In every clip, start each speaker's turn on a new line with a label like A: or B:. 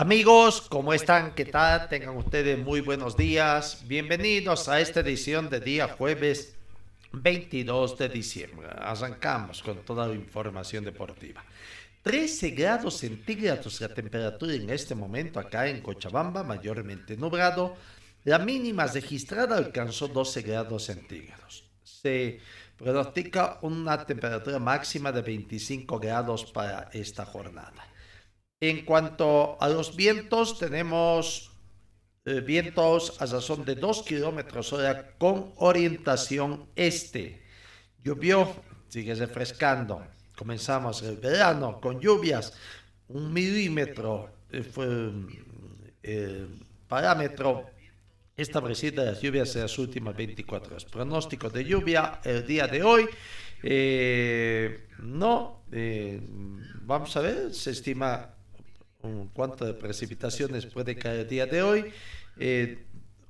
A: Amigos, ¿cómo están? ¿Qué tal? Tengan ustedes muy buenos días. Bienvenidos a esta edición de día jueves 22 de diciembre. Arrancamos con toda la información deportiva. 13 grados centígrados la temperatura en este momento acá en Cochabamba, mayormente nublado. La mínima registrada alcanzó 12 grados centígrados. Se pronostica una temperatura máxima de 25 grados para esta jornada. En cuanto a los vientos, tenemos eh, vientos a razón de 2 kilómetros hora con orientación este. Llovió, sigue refrescando. Comenzamos el verano con lluvias. Un milímetro eh, fue el parámetro establecido de las lluvias en las últimas 24 horas. Pronóstico de lluvia el día de hoy. eh, no, eh, vamos a ver, se estima cuánto de precipitaciones puede caer el día de hoy. Eh,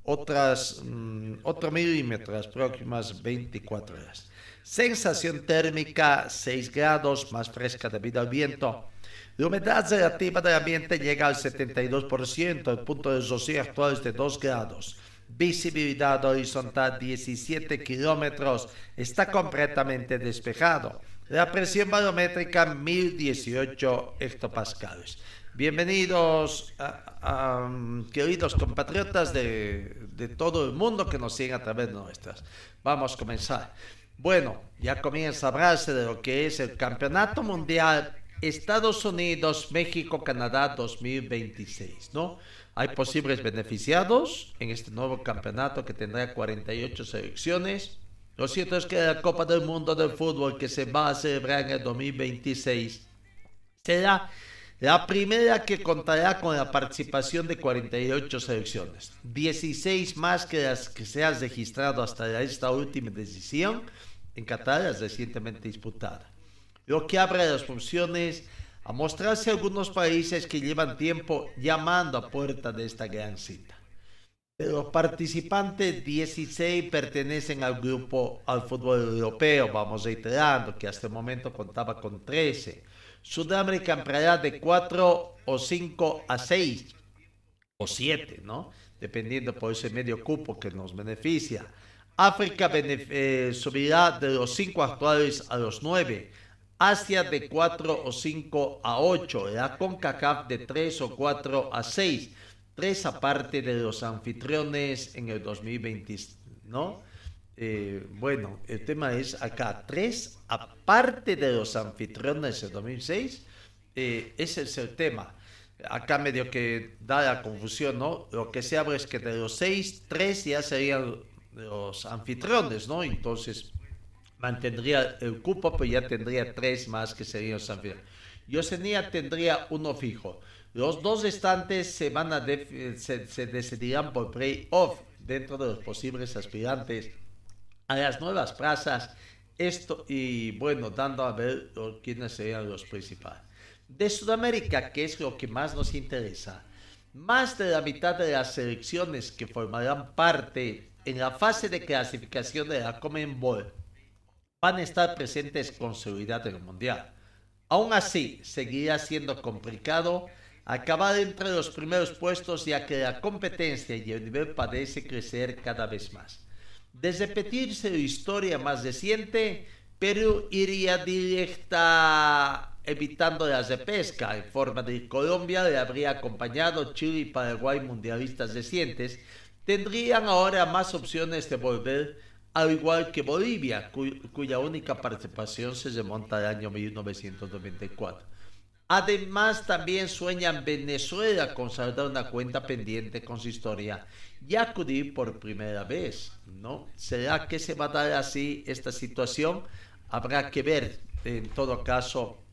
A: otras, mm, otro milímetro las próximas 24 horas. Sensación térmica 6 grados, más fresca debido al viento. La humedad relativa del ambiente llega al 72%, el punto de rocío actual es de 2 grados. Visibilidad horizontal 17 kilómetros, está completamente despejado. La presión barométrica 1018 hectopascales. Bienvenidos, um, queridos compatriotas de, de todo el mundo que nos siguen a través de nuestras. Vamos a comenzar. Bueno, ya comienza a hablarse de lo que es el Campeonato Mundial Estados Unidos, México, Canadá 2026, ¿no? Hay posibles beneficiados en este nuevo campeonato que tendrá 48 selecciones. Lo cierto es que la Copa del Mundo del Fútbol que se va a celebrar en el 2026 será la primera que contará con la participación de 48 selecciones, 16 más que las que se han registrado hasta esta última decisión en Qatar, recientemente disputada. Lo que abre las funciones a mostrarse algunos países que llevan tiempo llamando a puerta de esta gran cita. De los participantes, 16 pertenecen al grupo al fútbol europeo, vamos reiterando que hasta el momento contaba con 13. Sudamérica ampliará de 4 o 5 a 6 o 7, ¿no? Dependiendo por ese medio cupo que nos beneficia. África eh, subirá de los 5 actuales a los 9. Asia de 4 o 5 a 8. La CONCACAF de 3 o 4 a 6. 3 aparte de los anfitriones en el 2020, ¿no? Eh, bueno, el tema es acá, 3 aparte de los anfitriones del 2006. eh, ese es el tema. Acá medio que da la confusión, ¿no? Lo que se habla es que de los 6, 3 ya serían los anfitriones, ¿no? Entonces mantendría el cupo, pero ya tendría tres más que serían los anfitriones. Y Oceanía tendría uno fijo. Los dos restantes se van a def- se, se decidirán por play-off dentro de los posibles aspirantes a las nuevas plazas. Esto y bueno, dando a ver quiénes serían los principales. De Sudamérica, que es lo que más nos interesa, más de la mitad de las selecciones que formarán parte en la fase de clasificación de la Comenbol van a estar presentes con seguridad en el Mundial. Aún así, seguirá siendo complicado acabar entre los primeros puestos ya que la competencia y el nivel parece crecer cada vez más. De repetirse la historia más reciente, Perú iría directa evitando la repesca. En forma de Colombia le habría acompañado Chile y Paraguay mundialistas recientes, tendrían ahora más opciones de volver, al igual que Bolivia, cu- cuya única participación se remonta al año 1994. Además, también sueñan Venezuela con saldar una cuenta pendiente con su historia y acudir por primera vez, ¿no? ¿Será que se va a dar así esta situación? Habrá que ver, en todo caso,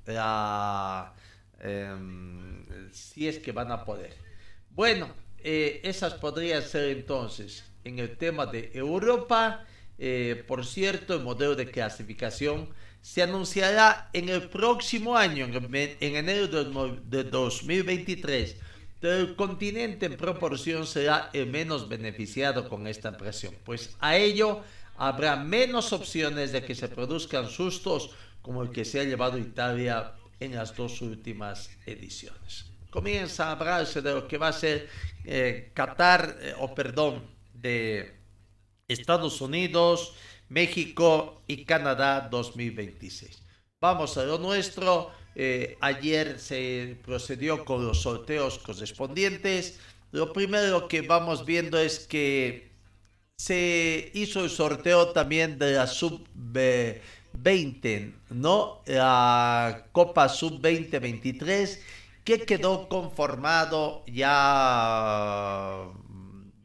A: em, si es que van a poder. Bueno, eh, esas podrían ser entonces en el tema de Europa. eh, por cierto, el modelo de clasificación se anunciará en el próximo año, en, enero de, no- de 2023. Pero el continente en proporción será el menos beneficiado con esta presión, pues a ello habrá menos opciones de que se produzcan sustos como el que se ha llevado Italia en las dos últimas ediciones. Comienza a hablarse de lo que va a ser eh, Qatar, eh, o perdón, de Estados Unidos, México y Canadá 2026. Vamos a lo nuestro. Eh, ayer se procedió con los sorteos correspondientes. Lo primero que vamos viendo es que se hizo el sorteo también de la sub-20, ¿no? La Copa sub-2023 que quedó conformado ya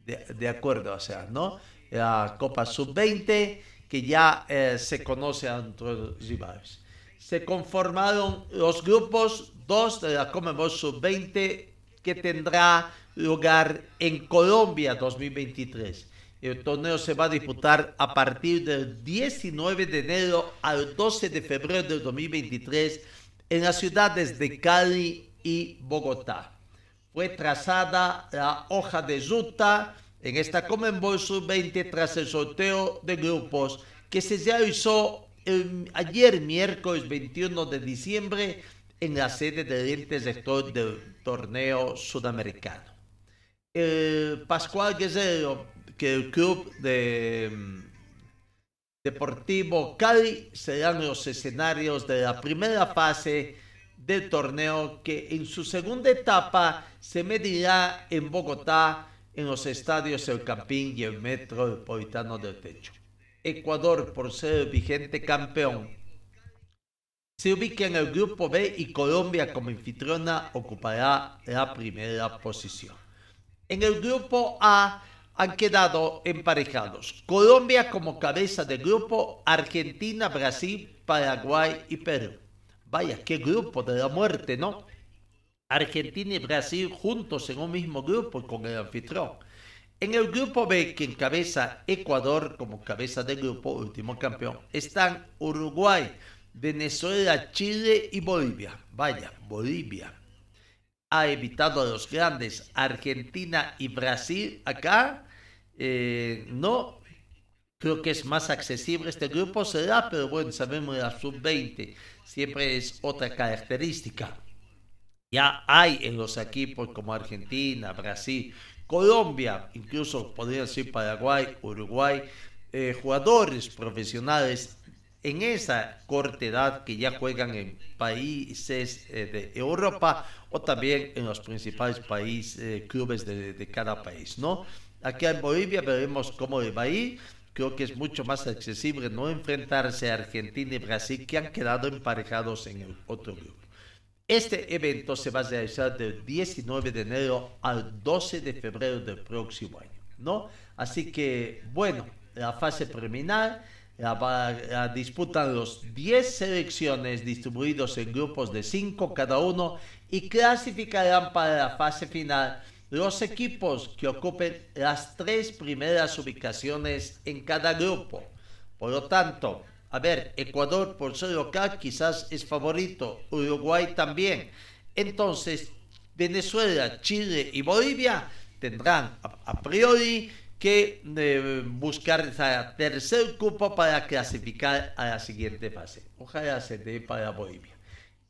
A: de, de acuerdo, o sea, ¿no? La Copa sub-20 que ya eh, se conoce a nuestros rivales. Se conformaron los grupos 2 de la Comebol sub-20 que tendrá lugar en Colombia 2023. El torneo se va a disputar a partir del 19 de enero al 12 de febrero del 2023 en las ciudades de Cali y Bogotá. Fue trazada la hoja de ruta en esta Comenbol Sub-20 tras el sorteo de grupos que se realizó ayer miércoles 21 de diciembre en la sede del ente sector del torneo sudamericano. Pascual Guerrero, que el club de mm, Deportivo Cali serán los escenarios de la primera fase del torneo que en su segunda etapa se medirá en Bogotá en los estadios El Campín y el Metropolitano del Techo. Ecuador, por ser el vigente campeón, se ubica en el grupo B y Colombia como anfitriona ocupará la primera posición. En el grupo A han quedado emparejados Colombia como cabeza de grupo, Argentina, Brasil, Paraguay y Perú. Vaya, qué grupo de la muerte, ¿no? Argentina y Brasil juntos en un mismo grupo con el anfitrión. En el grupo B, que encabeza Ecuador como cabeza de grupo, último campeón, están Uruguay, Venezuela, Chile y Bolivia. Vaya, Bolivia. Ha evitado a los grandes Argentina y Brasil acá. eh, no creo que es más accesible este grupo, será, pero bueno, sabemos la sub-20 siempre es otra característica. Ya hay en los equipos como Argentina, Brasil, Colombia, incluso podrían ser Paraguay, Uruguay, eh, jugadores profesionales en esa corta edad que ya juegan en países eh, de Europa o también en los principales países, eh, clubes de, de cada país, ¿no? Aquí en Bolivia veremos cómo le va a ir. Creo que es mucho más accesible no enfrentarse a Argentina y Brasil que han quedado emparejados en el otro grupo. Este evento se va a realizar del 19 de enero al 12 de febrero del próximo año, ¿no? Así que, bueno, la fase preliminar la, disputan los 10 selecciones distribuidos en grupos de 5 cada uno y clasificarán para la fase final los equipos que ocupen las tres primeras ubicaciones en cada grupo. Por lo tanto, a ver, Ecuador por ser local quizás es favorito, Uruguay también. Entonces, Venezuela, Chile y Bolivia tendrán a, priori que eh, buscar ese tercer cupo para clasificar a la siguiente fase. Ojalá se dé para Bolivia.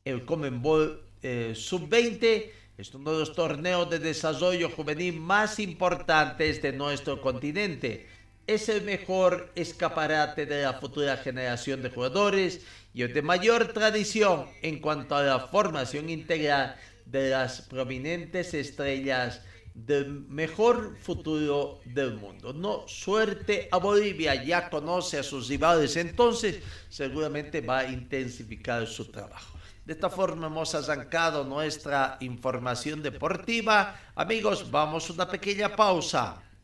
A: El Comenbol eh, Sub-20 es uno de los torneos de desarrollo juvenil más importantes de nuestro continente. Es el mejor escaparate de la futura generación de jugadores y el de mayor tradición en cuanto a la formación integral de las prominentes estrellas del mejor futuro del mundo. No, suerte a Bolivia, ya conoce a sus rivales, entonces seguramente va a intensificar su trabajo. De esta forma hemos arrancado nuestra información deportiva. Amigos, vamos a una pequeña pausa.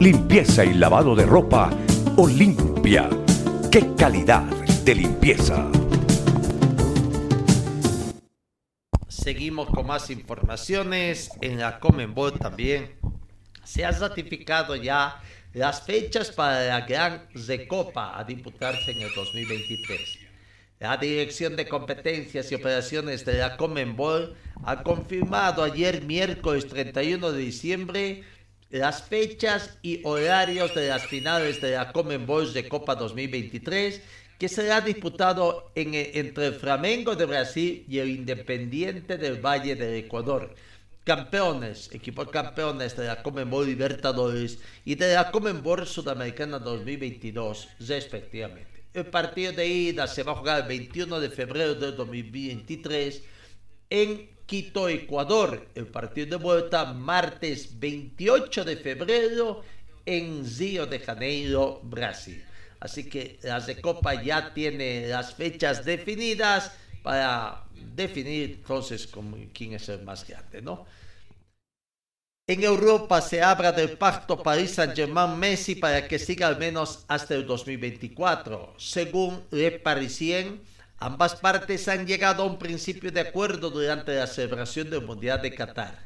B: Limpieza y lavado de ropa Olimpia. ¡Qué calidad de limpieza!
A: Seguimos con más informaciones. En la Comenbol también se ha ratificado ya las fechas para la Gran Recopa a disputarse en el 2023. La Dirección de Competencias y Operaciones de la Comenbol ha confirmado ayer miércoles 31 de diciembre las fechas y horarios de las finales de la Comenbol de Copa 2023 que será disputado en, entre el Flamengo de Brasil y el Independiente del Valle del Ecuador. Campeones, equipos campeones de la Comenbol Libertadores y de la Comenbol Sudamericana 2022, respectivamente. El partido de ida se va a jugar el 21 de febrero de 2023 en Quito, Ecuador. El partido de vuelta martes 28 de febrero en Río de Janeiro, Brasil. Así que la Recopa ya tiene las fechas definidas para definir entonces quién es el más grande, ¿no? En Europa se habla del pacto París Saint-Germain-Messi para que siga al menos hasta el 2024. Según Le Parisien, ambas partes han llegado a un principio de acuerdo durante la celebración del Mundial de Qatar.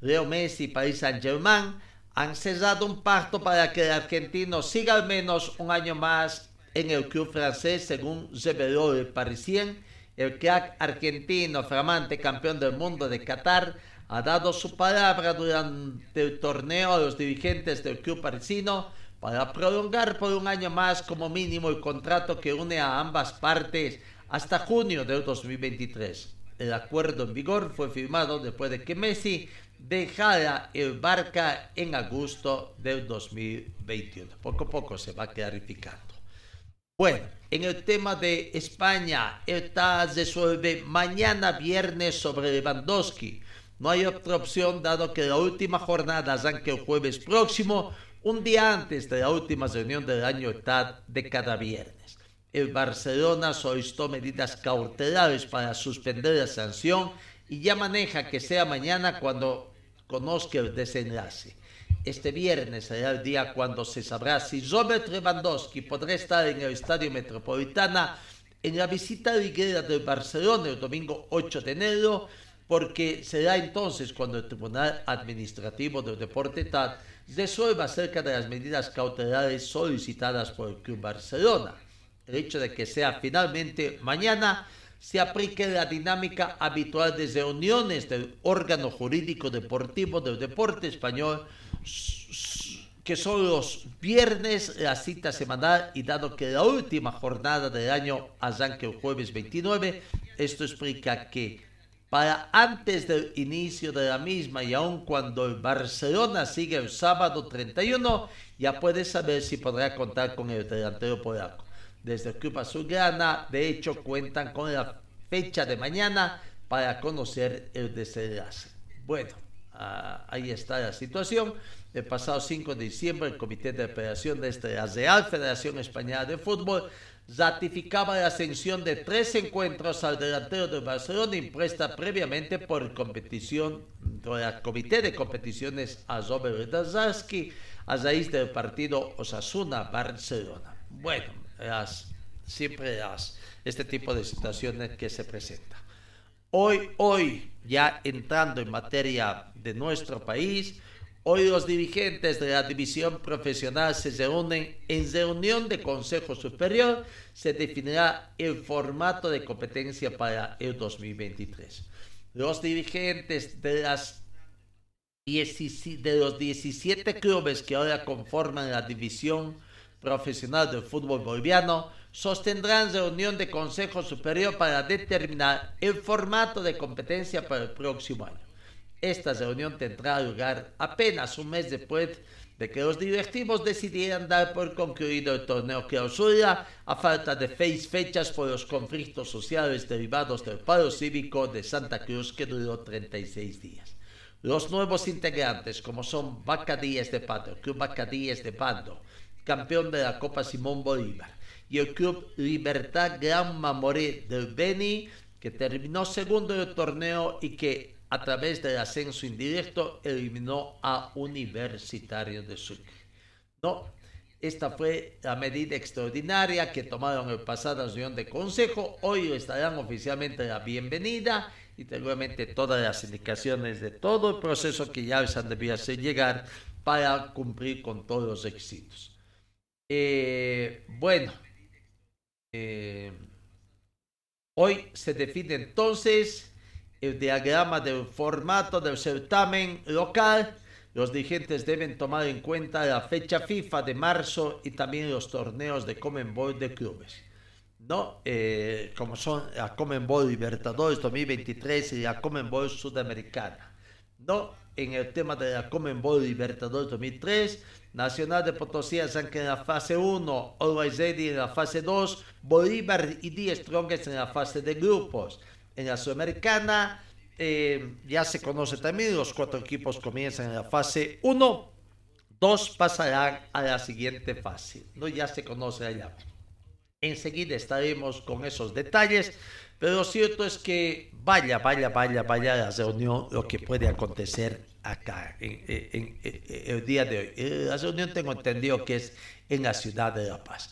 A: Leo Messi y París Saint-Germain han cerrado un pacto para que el argentino siga al menos un año más en el club francés, según reveló el Parisien. El crack argentino, flamante campeón del mundo de Qatar, ha dado su palabra durante el torneo a los dirigentes del club parisino para prolongar por un año más como mínimo el contrato que une a ambas partes hasta junio del 2023. El acuerdo en vigor fue firmado después de que Messi dejara el Barca en agosto del 2021. Poco a poco se va clarificando. Bueno, en el tema de España, el TAS resuelve mañana viernes sobre Lewandowski. No hay otra opción dado que la última jornada arranque el jueves próximo, un día antes de la última reunión del año TAD de cada viernes. El Barcelona solicitó medidas cautelares para suspender la sanción y ya maneja que sea mañana cuando conozca el desenlace. Este viernes será el día cuando se sabrá si Robert Lewandowski podrá estar en el Estadio Metropolitana en la visita liguera del Barcelona el domingo 8 de enero, porque será entonces cuando el Tribunal Administrativo del Deporte TAD resuelva acerca de las medidas cautelares solicitadas por el Club Barcelona. El hecho de que sea finalmente mañana se aplique la dinámica habitual de reuniones del órgano jurídico deportivo del deporte español, que son los viernes, la cita semanal, y dado que la última jornada del año arranque el jueves 29, esto explica que para antes del inicio de la misma y aun cuando el Barcelona sigue el sábado 31, ya puede saber si podrá contar con el delantero polaco desde Club Azulgrana. De hecho, cuentan con la fecha de mañana para conocer el desenlace. Bueno, ah, ahí está la situación. El pasado 5 de diciembre, el Comité de Operación de la Real Federación Española de Fútbol ratificaba la ascensión de tres encuentros al delantero de Barcelona impuesta previamente por competición, por el Comité de Competiciones a Robert Dazarsky a raíz del partido Osasuna-Barcelona. Bueno, siempre las, este tipo de situaciones que se presentan. Hoy, hoy, ya entrando en materia de nuestro país, hoy los dirigentes de la división profesional se reúnen en reunión de Consejo Superior, se definirá el formato de competencia para el 2023. Los dirigentes de las de los 17 clubes que ahora conforman la división profesional del fútbol boliviano, sostendrán reunión de Consejo Superior para determinar el formato de competencia para el próximo año. Esta reunión tendrá lugar apenas un mes después de que los directivos decidieran dar por concluido el torneo clausura a falta de seis fechas por los conflictos sociales derivados del paro cívico de Santa Cruz que duró 36 días. Los nuevos integrantes, como son Bacadíes de Pando, Club Bacadíes de Pando, campeón de la Copa Simón Bolívar, y el Club Libertad Gran Mamoré del Beni, que terminó segundo en el torneo y que a través del ascenso indirecto eliminó a Universitario de Sucre. No, esta fue la medida extraordinaria que tomaron el pasado reunión de consejo. Hoy les darán oficialmente la bienvenida y seguramente todas las indicaciones de todo el proceso que ya les han debido hacer llegar para cumplir con todos los éxitos. Eh, bueno, eh, hoy se define entonces el diagrama del formato del certamen local, los dirigentes deben tomar en cuenta la fecha FIFA de marzo y también los torneos de Comenbol de clubes. ¿no? Eh, como son la Comenbol Libertadores 2023 y la Comenbol Sudamericana. ¿no? En el tema de la Comenbol Libertadores 2003, Nacional de Potosí que en la fase 1, Always Ready en la fase 2, Bolívar y Die Strongest en la fase de grupos en la Sudamericana. Eh, ya se conoce también, los cuatro equipos comienzan en la fase 1, dos pasarán a la siguiente fase, ¿no? ya se conoce allá. Enseguida estaremos con esos detalles, pero lo cierto es que vaya, vaya, vaya, vaya la reunión, lo que puede acontecer acá en, el día de hoy. Eh, la reunión tengo entendido que es en la ciudad de La Paz.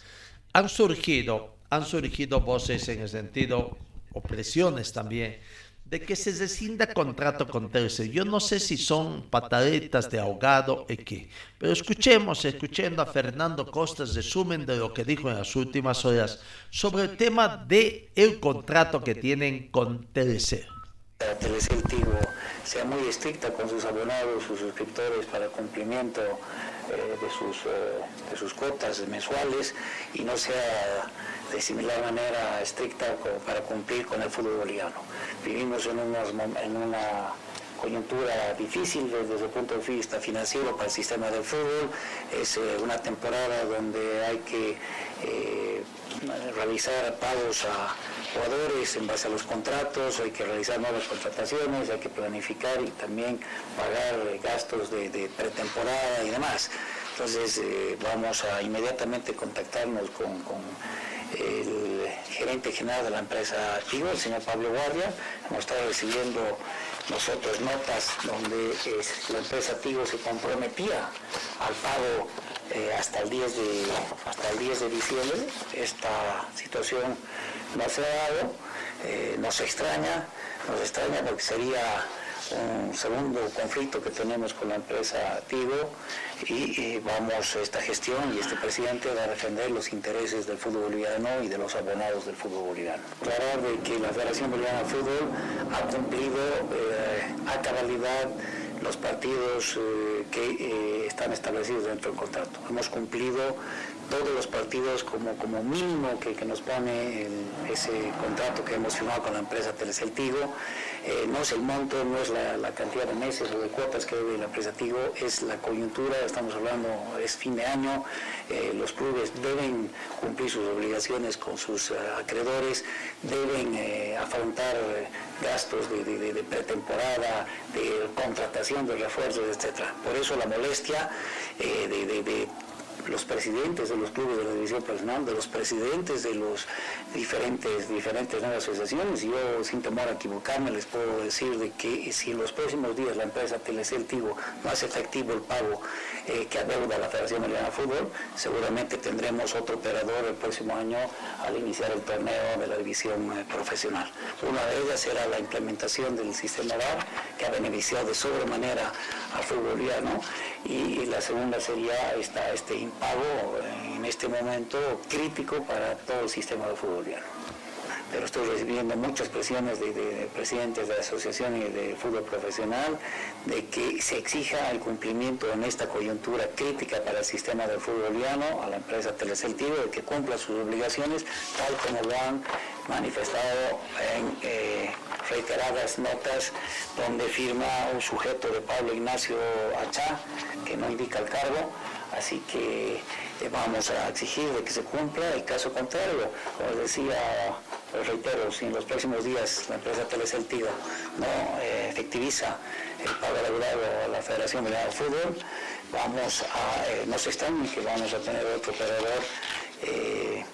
A: Han surgido, han surgido voces en el sentido opresiones también, de que se rescinda contrato con Tercer. Yo no sé si son pataletas de ahogado o qué, pero escuchemos, escuchando a Fernando Costas, resumen de lo que dijo en las últimas horas sobre el tema de el contrato que tienen con TLC.
C: Tigo sea muy estricta con sus abonados, sus suscriptores para cumplimiento eh, de, sus, eh, de sus cuotas mensuales y no sea de similar manera estricta para cumplir con el fútbol boliviano. Vivimos en, en una coyuntura difícil desde el punto de vista financiero para el sistema del fútbol. Es eh, una temporada donde hay que eh, realizar pagos a jugadores en base a los contratos, hay que realizar nuevas contrataciones, hay que planificar y también pagar gastos de, pretemporada y demás. Entonces eh, vamos a inmediatamente contactarnos con el gerente general de la empresa Tigo, el señor Pablo Guardia. Hemos estado recibiendo nosotros notas donde la empresa Tigo se comprometía al pago eh, hasta, el 10 de, hasta el 10 de diciembre. Esta situación no se ha dado, eh, nos extraña, nos extraña porque sería un segundo conflicto que tenemos con la empresa Tigo y, vamos esta gestión y este presidente a defender los intereses del fútbol boliviano y de los abonados del fútbol boliviano. Aclarar de que la Federación Boliviana de Fútbol ha cumplido eh, a cabalidad los partidos eh, que eh, están establecidos dentro del contrato. Hemos cumplido todos los partidos como, como mínimo que, nos pone ese contrato que hemos firmado con la empresa Telecel Tigo. Eh, no es el monto, no es la, cantidad de meses o de cuotas que debe la empresa Tigo, es la coyuntura, estamos hablando, es fin de año, eh, los clubes deben cumplir sus obligaciones con sus eh, acreedores, deben afrontar gastos de, pretemporada, de contratación de refuerzos, etc. Por eso la molestia de los presidentes de los clubes de la división profesional, de los presidentes de los diferentes, diferentes nuevas asociaciones. Yo, sin temor a equivocarme, les puedo decir de que si en los próximos días la empresa Telecel Tigo no hace efectivo el pago eh, que adeuda la Federación Boliviana de Fútbol, seguramente tendremos otro operador el próximo año al iniciar el torneo de la división eh, profesional. Una de ellas será la implementación del sistema VAR, que ha beneficiado de sobremanera al fútbol boliviano, y, la segunda sería esta, este impago en este momento crítico para todo el sistema de fútbol boliviano. Pero estoy recibiendo muchas presiones de, de presidentes de y de Fútbol Profesional de que se exija el cumplimiento en esta coyuntura crítica para el sistema del fútbol boliviano a la empresa Telecel de que cumpla sus obligaciones tal como lo han manifestado en eh, reiteradas notas donde firma un sujeto de Pablo Ignacio Achá que no indica el cargo. Así que vamos a exigir de que se cumpla el caso contrario como decía reitero, si en los próximos días la empresa Telecel no eh, efectiviza el pago laboral a la Federación Boliviana de Fútbol, vamos a, eh, no se están que vamos a tener otro operador eh,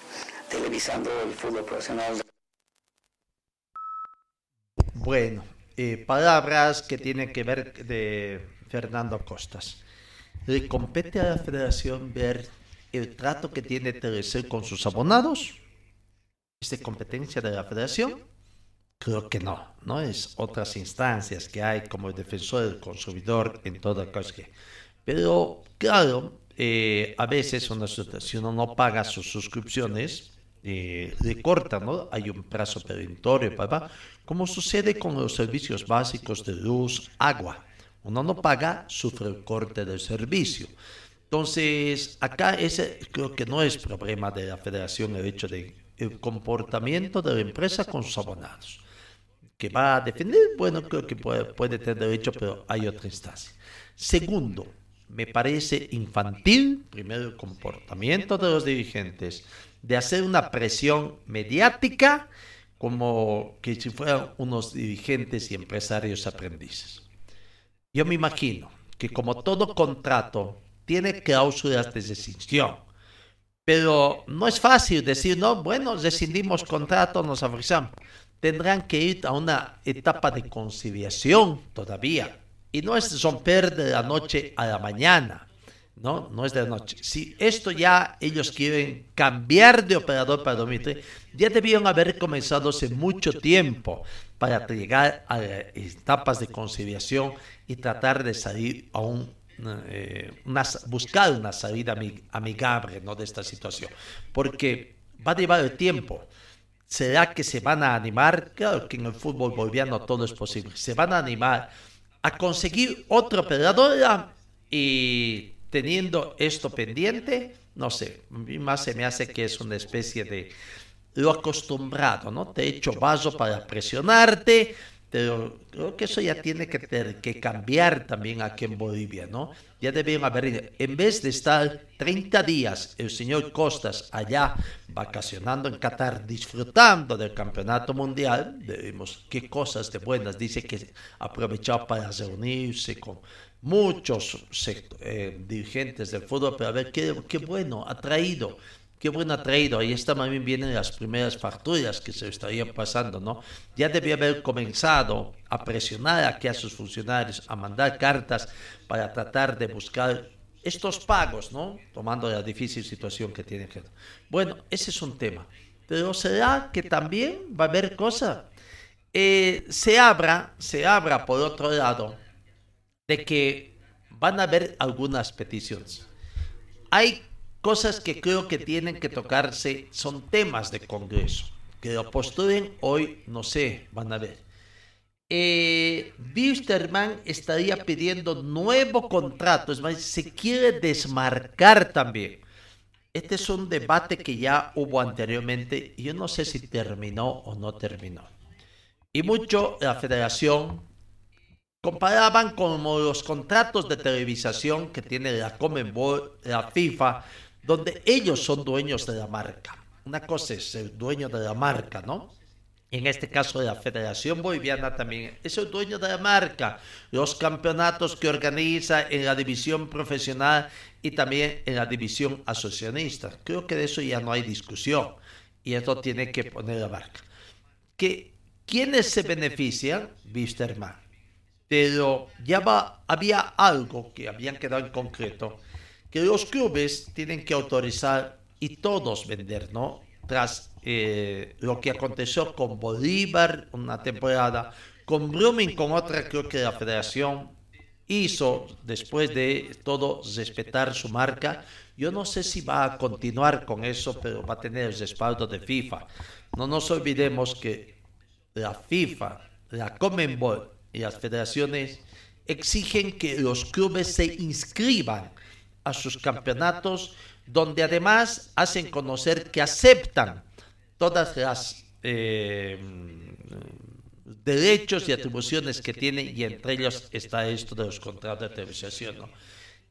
C: televisando el fútbol profesional.
A: Bueno, palabras que tienen que ver de Fernando Costas. Le compete a la federación ver el trato que tiene Telecel con sus abonados ¿Es de competencia de la federación? Creo que no, no es otras instancias que hay como el defensor del consumidor en toda cosa. Pero claro, eh, a veces una, si uno no paga sus suscripciones, eh, le cortan, ¿no? Hay un plazo perentorio, papá, como sucede con los servicios básicos de luz, agua. Uno no paga, sufre el corte del servicio. Entonces, acá ese creo que no es problema de la federación el hecho de comportamiento de la empresa con sus abonados. Que va a defender, bueno, creo que puede, puede tener derecho, pero hay otra instancia. Segundo, me parece infantil, primero, el comportamiento de los dirigentes, de hacer una presión mediática como que si fueran unos dirigentes y empresarios aprendices. Yo me imagino que como todo contrato tiene cláusulas de decisión, pero no es fácil decir, no, bueno, rescindimos contrato, nos avanzamos. Tendrán que ir a una etapa de conciliación todavía. Y no es romper de la noche a la mañana. ¿no? No es de la noche. Si esto ya ellos quieren cambiar de operador para 2003, ya debieron haber comenzado hace mucho tiempo para llegar a etapas de conciliación y tratar de salir a un eh, buscar una salida amigable ¿no? de esta situación, porque va a llevar el tiempo. ¿Será que se van a animar? Claro que en el fútbol boliviano todo es posible. Se van a animar a conseguir otra operadora y teniendo esto pendiente, no sé, más se me hace que es una especie de lo acostumbrado, ¿no? Te echo vaso para presionarte, pero creo que eso ya tiene que, tener, que cambiar también aquí en Bolivia, ¿no? Ya debieron haber, en vez de estar 30 días el señor Costas allá vacacionando en Qatar, disfrutando del campeonato mundial, debemos qué cosas de buenas, dice que aprovechó para reunirse con muchos eh, dirigentes del fútbol, pero a ver qué, qué bueno ha traído qué bueno traído. Ahí está, también vienen las primeras facturas que se estarían pasando, ¿no? Ya debía haber comenzado a presionar aquí a sus funcionarios, a mandar cartas para tratar de buscar estos pagos, ¿no? Tomando la difícil situación que tiene. Bueno, ese es un tema. Pero será que también va a haber cosas. Eh, se abra, se abra por otro lado, de que van a haber algunas peticiones. Hay cosas que creo que tienen que tocarse son temas de Congreso. Que lo postulen hoy, no sé, van a ver. Eh, Wisterman estaría pidiendo nuevo contrato, es más, se quiere desmarcar también. Este es un debate que ya hubo anteriormente y yo no sé si terminó o no terminó. Y mucho la federación comparaban con los contratos de televisación que tiene la Comenbol, la FIFA, donde ellos son dueños de la marca. Una cosa es el dueño de la marca, ¿no? En este caso de la Federación Boliviana también es el dueño de la marca, los campeonatos que organiza en la división profesional y también en la división asociacionista. Creo que de eso ya no hay discusión y esto tiene que poner la marca. ¿Que, ¿Quiénes se benefician? Wisterman. Pero ya había algo que habían quedado en concreto que los clubes tienen que autorizar y todos vender, ¿no? Tras eh, lo que aconteció con Bolívar una temporada, con Blooming con otra, creo que la federación, hizo después de todo respetar su marca. Yo no sé si va a continuar con eso, pero va a tener el respaldo de FIFA. No nos olvidemos que la FIFA, la Comenbol y las federaciones exigen que los clubes se inscriban a sus campeonatos, donde además hacen conocer que aceptan todas las eh, derechos y atribuciones que tienen, y entre ellos está esto de los contratos de televisación. ¿no?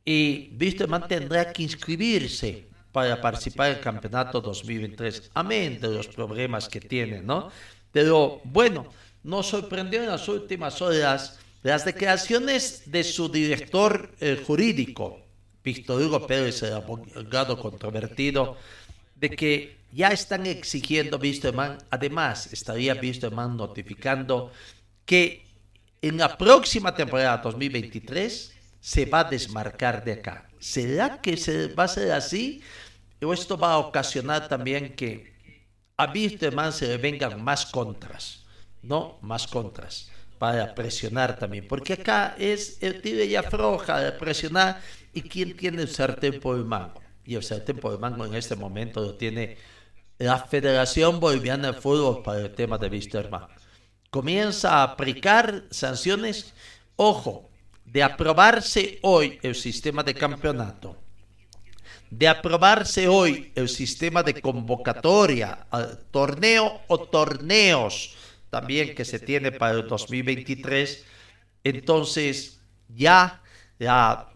A: Y Wisterman tendrá que inscribirse para participar en el campeonato 2023, amén de los problemas que tiene, ¿no? Pero bueno, nos sorprendió en las últimas horas las declaraciones de su director eh, jurídico, Víctor Hugo Pérez, el abogado controvertido, de que ya están exigiendo Wisterman, además estaría Wisterman notificando que en la próxima temporada 2023 se va a desmarcar de acá. ¿Será que se va a ser así? O esto va a ocasionar también que a Wisterman se le vengan más contras, ¿no? Más contras para presionar también, porque acá es el tiro y de presionar y quién tiene el sartén por el mango. Y el sartén por el mango en este momento lo tiene la Federación Boliviana de Fútbol para el tema de Wisterman. Comienza a aplicar sanciones, ojo, de aprobarse hoy el sistema de campeonato, de aprobarse hoy el sistema de convocatoria al torneo o torneos también que se tiene para el 2023, entonces ya la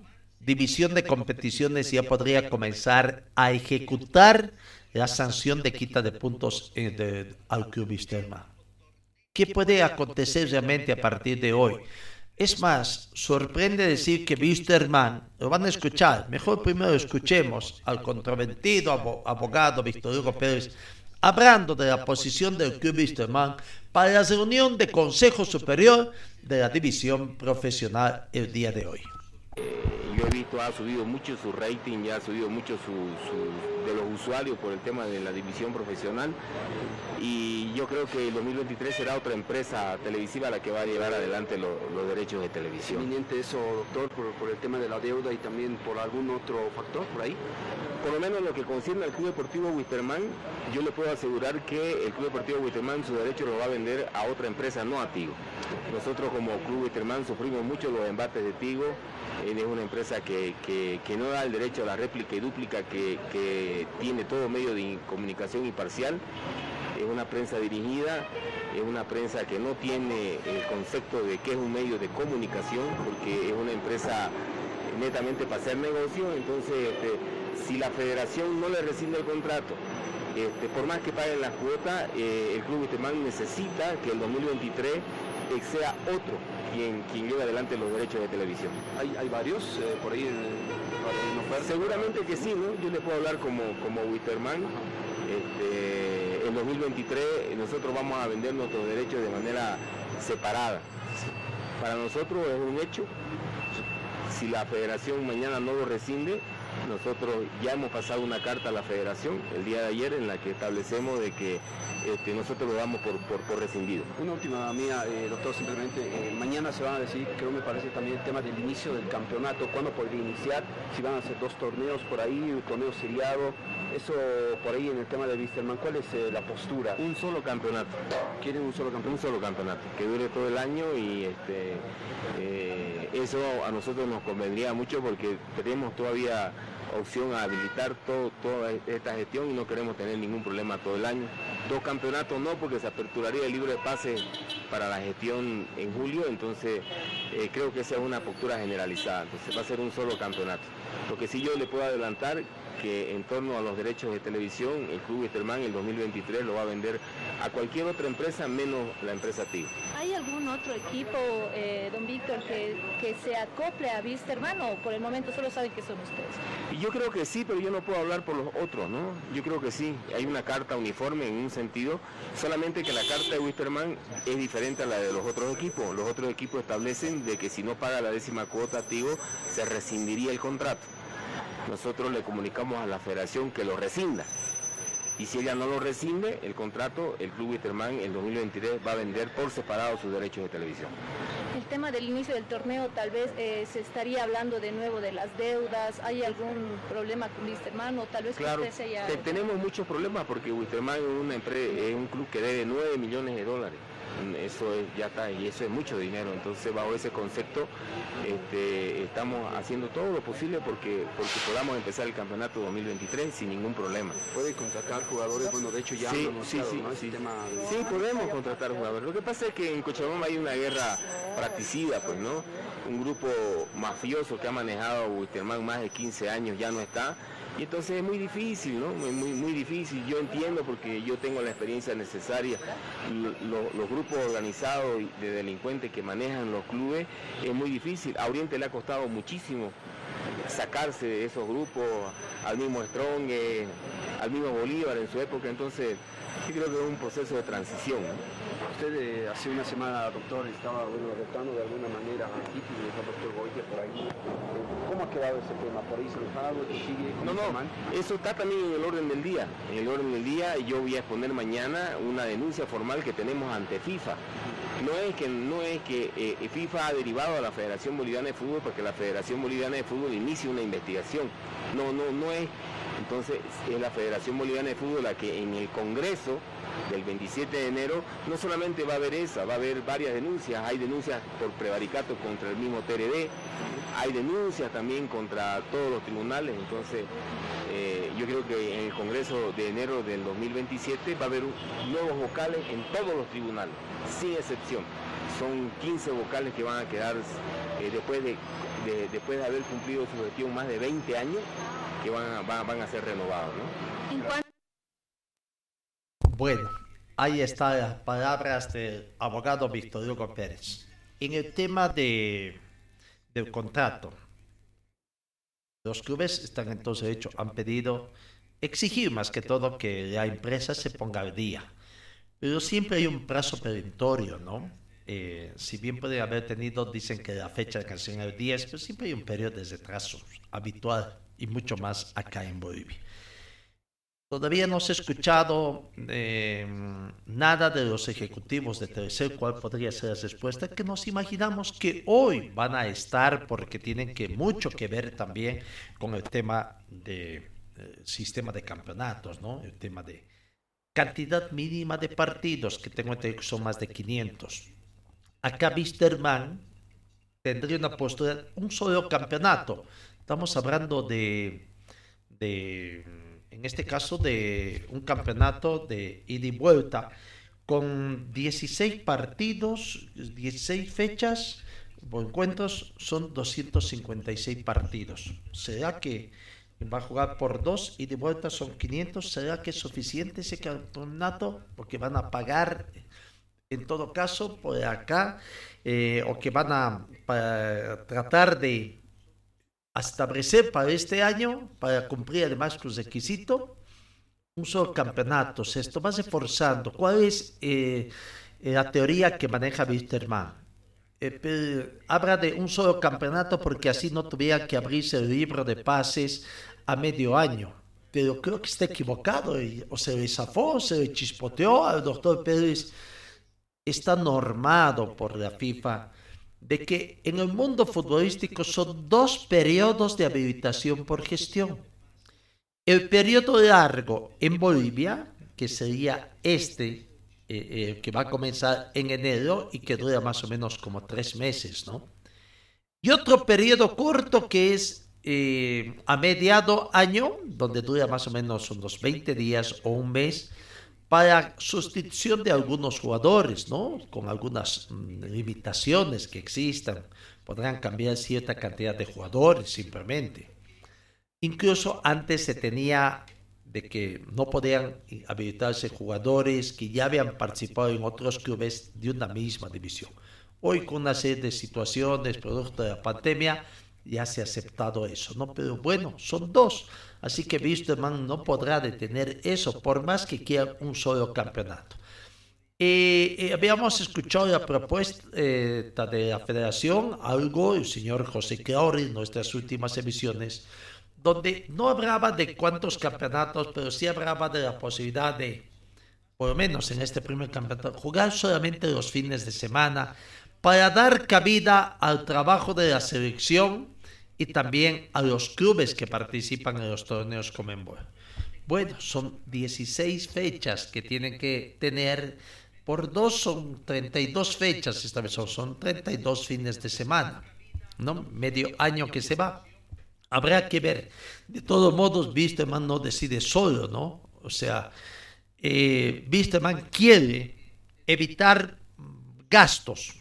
A: división de competiciones ya podría comenzar a ejecutar la sanción de quita de puntos eh, de, al Wisterman. ¿Qué puede acontecer realmente a partir de hoy? Es más, sorprende decir que Wisterman, lo van a escuchar, mejor primero escuchemos al controvertido abogado Víctor Hugo Pérez hablando de la posición del Club Wisterman para la reunión de Consejo Superior de la División Profesional el día de hoy.
D: Eh, yo he visto, ha subido mucho su rating, ya ha subido mucho su, de los usuarios por el tema de la división profesional y yo creo que el 2023 será otra empresa televisiva la que va a llevar adelante los derechos de televisión.
E: ¿Inminente eso, doctor, por, el tema de la deuda y también por algún otro factor por ahí?
D: Por lo menos lo que concierne al Club Deportivo Wisterman, yo le puedo asegurar que el Club Deportivo Wisterman su derecho lo va a vender a otra empresa, no a Tigo. Nosotros como Club Wisterman sufrimos mucho los embates de Tigo, es una empresa que, no da el derecho a la réplica y dúplica, que, tiene todo medio de comunicación imparcial. Es una prensa dirigida, es una prensa que no tiene el concepto de que es un medio de comunicación, porque es una empresa netamente para hacer negocio, entonces este, si la federación no le rescinde el contrato, este, por más que paguen la cuota, eh, el Club Wisterman necesita que el 2023 sea otro quien, quien lleve adelante los derechos de televisión.
E: ¿Hay, varios eh, por ahí
D: en, Seguramente que sí, ¿no? Yo le puedo hablar como, como Wisterman. Este, en 2023 nosotros vamos a vender nuestros derechos de manera separada. Para nosotros es un hecho. Si la federación mañana no lo rescinde, nosotros ya hemos pasado una carta a la federación el día de ayer en la que establecemos de que este, nosotros lo damos por, por, rescindido.
E: Una última mía, eh, doctor, simplemente, eh, mañana se van a decir, creo me parece también el tema del inicio del campeonato, cuándo podría iniciar, si van a hacer dos torneos por ahí, un torneo seriado, eso por ahí en el tema de Wisterman, ¿cuál es eh, la postura?
D: Un solo campeonato.
E: ¿Quieren un solo campeonato?
D: Un solo campeonato, que dure todo el año y este, eso a nosotros nos convendría mucho porque tenemos todavía opción a habilitar todo, toda esta gestión y no queremos tener ningún problema todo el año. Dos campeonatos no, porque se aperturaría el libro de pase para la gestión en julio, entonces eh, creo que esa es una postura generalizada, entonces va a ser un solo campeonato. Lo que sí yo le puedo adelantar que en torno a los derechos de televisión, el Club Wisterman el 2023 lo va a vender a cualquier otra empresa menos la empresa TIG.
F: ¿Hay algún otro equipo, eh, don Víctor, que, que, se acople a Wisterman o por el momento solo saben que son ustedes?
D: Yo creo que sí, pero yo no puedo hablar por los otros, ¿no? Yo creo que sí, hay una carta uniforme en un sentido, solamente que la carta de Wisterman es diferente a la de los otros equipos. Los otros equipos establecen de que si no paga la décima cuota Tigo, se rescindiría el contrato nosotros le comunicamos a la federación que lo rescinda. Y si ella no lo rescinde, el contrato, el Club Wisterman en 2023 va a vender por separado sus derechos de televisión.
F: El tema del inicio del torneo tal vez eh, se estaría hablando de nuevo de las deudas, ¿hay algún problema con Wisterman o tal vez
D: Claro,
F: usted se haya...
D: te- tenemos muchos problemas porque Wisterman es una empresa, es un club que debe 9 millones de dólares. Eso es, ya está, y eso es mucho dinero. Entonces, bajo ese concepto, este, estamos haciendo todo lo posible porque, porque podamos empezar el campeonato 2023 sin ningún problema.
E: Puede contratar jugadores, bueno, de hecho ya
D: Sí, sí,
E: ¿no?
D: Sí.
E: tema de-
D: Sí, podemos contratar jugadores. Lo que pasa es que en Cochabamba hay una guerra practicida, pues, ¿no? Un grupo mafioso que ha manejado a Wisterman más de 15 años ya no está. Y entonces es muy difícil, ¿no? Muy, muy, difícil. Yo entiendo porque yo tengo la experiencia necesaria. Lo- lo- los grupos organizados de delincuentes que manejan los clubes es muy difícil. A Oriente le ha costado muchísimo sacarse de esos grupos, al mismo Strong, al mismo Bolívar en su época. Entonces, yo creo que es un proceso de transición.
E: Usted eh, hace una semana, doctor, estaba bueno, retando de alguna manera a y al doctor por ahí. Eh, ¿Cómo ha quedado ese tema? ¿Por ahí zanjado? ¿Que sigue
D: No, no, eso está también en el orden del día. En el orden del día yo voy a exponer mañana una denuncia formal que tenemos ante FIFA. No es que, no es que eh, FIFA ha derivado a la Federación Boliviana de Fútbol porque la Federación Boliviana de Fútbol inicie una investigación. No, no, no es. Entonces es la Federación Boliviana de Fútbol la que en el Congreso del 27 de enero no solamente va a haber esa, va a haber varias denuncias. Hay denuncias por prevaricato contra el mismo TRD, hay denuncias también contra todos los tribunales. Entonces eh, yo creo que en el Congreso de enero del 2027 va a haber nuevos vocales en todos los tribunales, sin excepción. Son 15 vocales que van a quedar eh, después, de, de- después de haber cumplido su gestión más de 20 años, que van a, van, van a ser renovados.
A: Bueno, ahí están las palabras del abogado Víctor Hugo Pérez. En el tema de, del contrato, los clubes están entonces hecho, han pedido exigir más que todo que la empresa se ponga al día. Pero siempre hay un plazo perentorio, ¿no? Eh, si bien puede haber tenido, dicen que la fecha de canción es el 10, pero siempre hay un periodo de retraso habitual y mucho más acá en Bolivia. Todavía no se ha escuchado eh, nada de los ejecutivos de tercer cuál podría ser la respuesta que nos imaginamos que hoy van a estar porque tienen que mucho que ver también con el tema de eh, sistema de campeonatos, ¿no? El tema de cantidad mínima de partidos que tengo entendido que son más de 500. Acá Wisterman tendría una postura, un solo campeonato. Estamos hablando de, de, en este caso, de un campeonato de ida y vuelta con 16 partidos, 16 fechas o encuentros, son 256 partidos. ¿Será que va a jugar por dos y de vuelta son 500? ¿Será que es suficiente ese campeonato? Porque van a pagar en todo caso por acá eh, o que van a para tratar de establecer para este año, para cumplir además con el requisito, un solo campeonato. Esto va reforzando. ¿Cuál es eh, la teoría que maneja Wisterman? Eh, habla de un solo campeonato porque así no tuviera que abrirse el libro de pases a medio año. Pero creo que está equivocado. o se le zafó, o se le chispoteó al doctor Pérez. Está normado por la FIFA de que en el mundo futbolístico son dos periodos de habilitación por gestión. El periodo largo en Bolivia, que sería este, eh, eh, que va a comenzar en enero y que dura más o menos como tres meses, ¿no? Y otro periodo corto que es eh, a mediado año, donde dura más o menos unos 20 días o un mes, para sustitución de algunos jugadores, ¿no? Con algunas mm, limitaciones que existan. Podrán cambiar cierta cantidad de jugadores simplemente. Incluso antes se tenía de que no podían habilitarse jugadores que ya habían participado en otros clubes de una misma división. Hoy con una serie de situaciones producto de la pandemia ya se ha aceptado eso, ¿no? Pero bueno, son dos. Así que Wisterman no podrá detener eso por más que quiera un solo campeonato. Eh, eh, habíamos escuchado la propuesta eh, de la federación, algo el señor José Clauri en nuestras últimas emisiones, donde no hablaba de cuántos campeonatos, pero sí hablaba de la posibilidad de, por lo menos en este primer campeonato, jugar solamente los fines de semana para dar cabida al trabajo de la selección y también a los clubes que participan en los torneos Comenbol. Bueno, son 16 fechas que tienen que tener, por dos son 32 fechas esta vez, son, son 32 fines de semana, ¿no? Medio año que se va. Habrá que ver. De todos modos, Wisterman no decide solo, ¿no? O sea, eh, Wisterman quiere evitar gastos.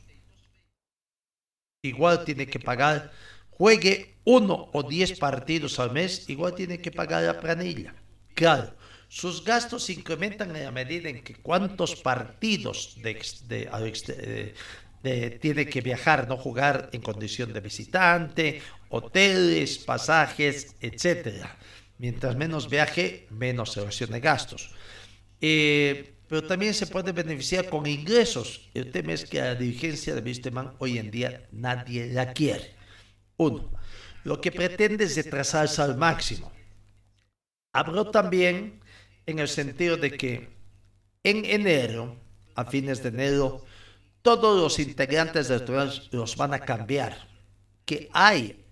A: Igual tiene que pagar, juegue uno o diez partidos al mes, igual tiene que pagar la planilla. Claro, sus gastos se incrementan en la medida en que cuántos partidos tiene que viajar, no jugar en condición de visitante, hoteles, pasajes, etcétera. Mientras menos viaje, menos se de gastos. Eh, pero también se puede beneficiar con ingresos. El tema es que la dirigencia de Wisterman hoy en día nadie la quiere. Uno, lo que pretende es retrasarse al máximo. Habló también en el sentido de que en enero, a fines de enero, todos los integrantes del tribunal los van a cambiar. Que hay,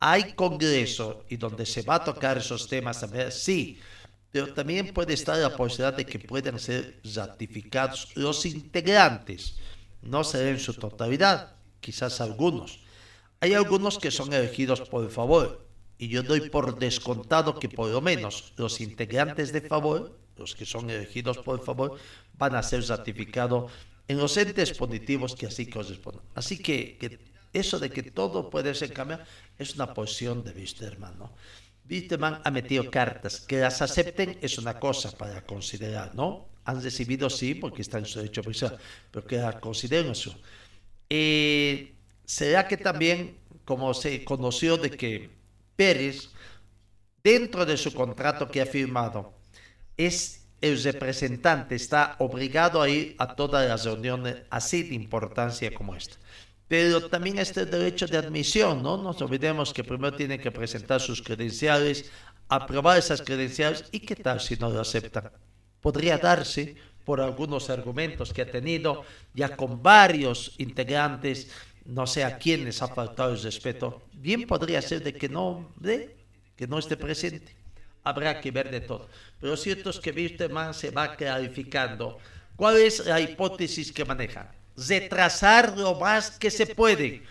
A: hay congreso y donde se va a tocar esos temas también, sí, pero también puede estar la posibilidad de que puedan ser ratificados los integrantes. No será en su totalidad, quizás algunos. Hay algunos que son elegidos por favor, y yo doy por descontado que por lo menos los integrantes de favor, los que son elegidos por favor, van a ser ratificados en los entes positivos que así corresponden. Así que, eso de que todo puede ser cambiado es una posición de Wisterman, ¿no? Wisterman ha metido cartas, que las acepten es una cosa para considerar, ¿no? Han recibido sí, porque está en su derecho pero que las consideren eso. Eh, ¿Será que también, como se conoció de que Pérez, dentro de su contrato que ha firmado, es el representante, está obligado a ir a todas las reuniones así de importancia como esta. Pero también este derecho de admisión, ¿no? Nos olvidemos que primero tiene que presentar sus credenciales, aprobar esas credenciales y qué tal si no lo aceptan. Podría darse por algunos argumentos que ha tenido ya con varios integrantes no sé a quiénes ha faltado el respeto, bien podría ser de que no, de, que no esté presente. Habrá que ver de todo. Pero cierto es que Wisterman se va clarificando. ¿Cuál es la hipótesis que maneja? Retrasar lo más que se puede.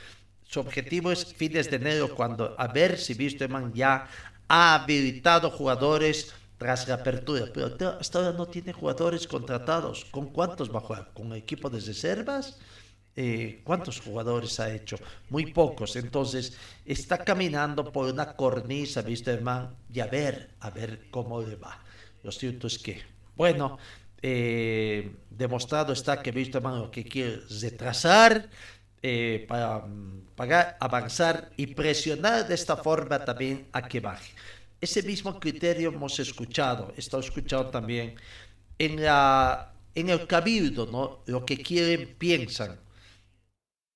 A: Su objetivo es fines de enero, cuando a ver si Wisterman ya ha habilitado jugadores tras la apertura. Pero hasta ahora no tiene jugadores contratados. ¿Con cuántos va a jugar? ¿Con equipo de reservas? Eh, ¿cuántos jugadores ha hecho? Muy pocos. Entonces, está caminando por una cornisa, ¿viste, hermano? Y a ver, a ver cómo le va. Lo cierto es que, bueno, eh, demostrado está que. Lo que quiere retrasar eh, para, para avanzar y presionar de esta forma también a que baje. Ese mismo criterio hemos escuchado, está escuchado también en, la, en el cabildo, ¿no? Lo que quieren, piensan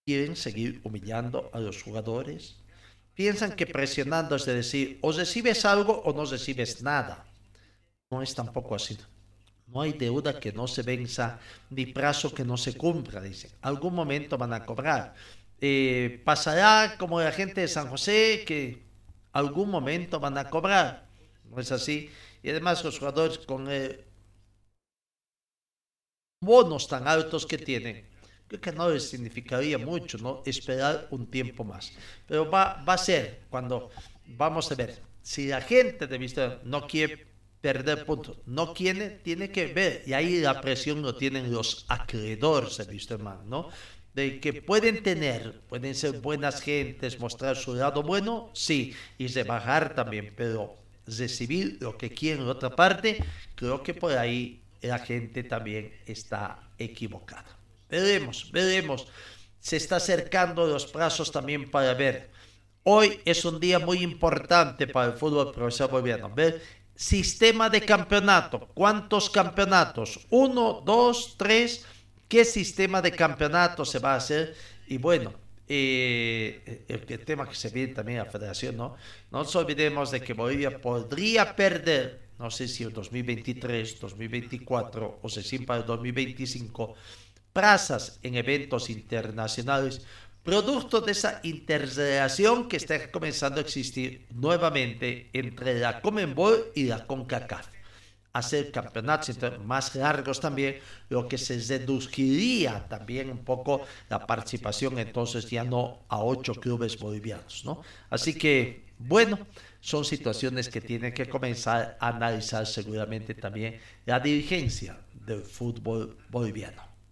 A: quieren seguir humillando a los jugadores. Piensan que presionando es decir, o recibes algo o no recibes nada. No es tampoco así. No hay deuda que no se venza, ni plazo que no se cumpla, dicen. Algún momento van a cobrar. Eh, pasará como la gente de San José, que algún momento van a cobrar. No es así. Y además los jugadores con eh, bonos tan altos que tienen, creo que no les significaría mucho, ¿no? Esperar un tiempo más. Pero va, va a ser cuando vamos a ver, si la gente de vista no quiere perder puntos, no quiere, tiene que ver, y ahí la presión lo tienen los acreedores de Wisterman, ¿no? De que pueden tener, pueden ser buenas gentes, mostrar su lado bueno, sí, y rebajar también, pero recibir lo que quieren en otra parte, creo que por ahí la gente también está equivocada. Veremos, veremos. Se está acercando los plazos también para ver. Hoy es un día muy importante para el fútbol profesional boliviano. Ver sistema de campeonato. ¿Cuántos campeonatos? Uno, dos, tres. ¿Qué sistema de campeonato se va a hacer? Y bueno, eh, el, tema que se viene también a la federación, ¿no? No nos olvidemos de que Bolivia podría perder, no sé si el 2023, 2024 o si para el 2025 plazas en eventos internacionales, producto de esa interrelación que está comenzando a existir nuevamente entre la Comenbol y la CONCACAF. Hacer campeonatos más largos también, lo que se reduciría también un poco la participación entonces ya no a ocho clubes bolivianos, ¿no? Así que, bueno, son situaciones que tiene que comenzar a analizar seguramente también la dirigencia del fútbol boliviano.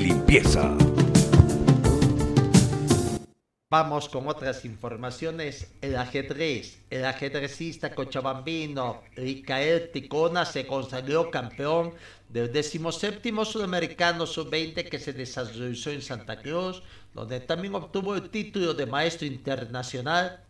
B: limpieza!
A: Vamos con otras informaciones. El ajedrez. El ajedrecista cochabambino Ricael Ticona se consagró campeón del 17 Sudamericano Sub-20 que se desarrolló en Santa Cruz, donde también obtuvo el título de maestro internacional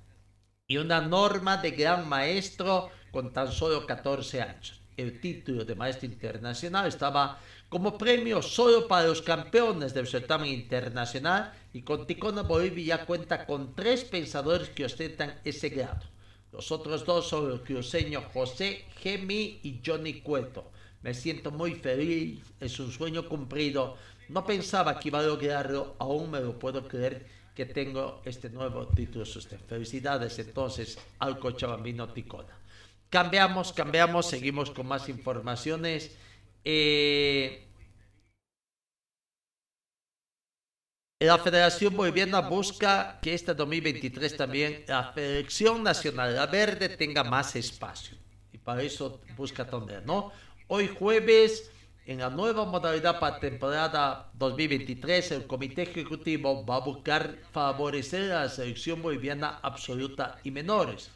A: y una norma de gran maestro con tan solo 14 años. El título de maestro internacional estaba como premio solo para los campeones del certamen internacional y con Ticona Bolivia ya cuenta con tres pensadores que ostentan ese grado. Los otros dos son el cruceño José Gemi y Johnny Cueto. Me siento muy feliz, es un sueño cumplido. No pensaba que iba a lograrlo, aún me lo puedo creer que tengo este nuevo título. Felicidades entonces al Cochabambino Ticona. Cambiamos, cambiamos, seguimos con más informaciones. Eh, la Federación Boliviana busca que este 2023 también la Selección Nacional, la Verde, tenga más espacio. Y para eso busca tener, ¿no? Hoy jueves en la nueva modalidad para temporada 2023, el Comité Ejecutivo va a buscar favorecer a la selección boliviana absoluta y menores.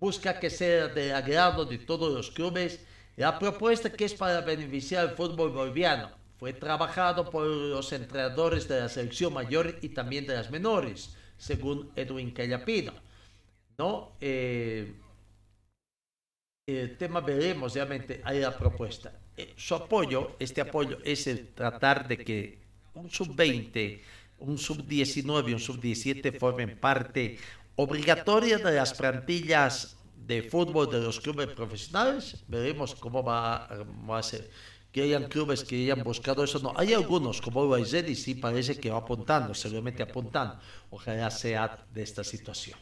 A: Busca que sea del agrado de todos los clubes la propuesta que es para beneficiar al fútbol boliviano. Fue trabajado por los entrenadores de la selección mayor y también de las menores, según Edwin Callapino. ¿No? Eh, el tema veremos realmente hay la propuesta. Eh, su apoyo, este apoyo es el tratar de que un sub-20, un sub-19 un sub-17 formen parte obligatoria de las plantillas de fútbol de los clubes profesionales. Veremos cómo va, a ser. Que hayan clubes que hayan buscado eso. No, hay algunos, como el y sí parece que va apuntando, seguramente apuntando. Ojalá sea de esta situación.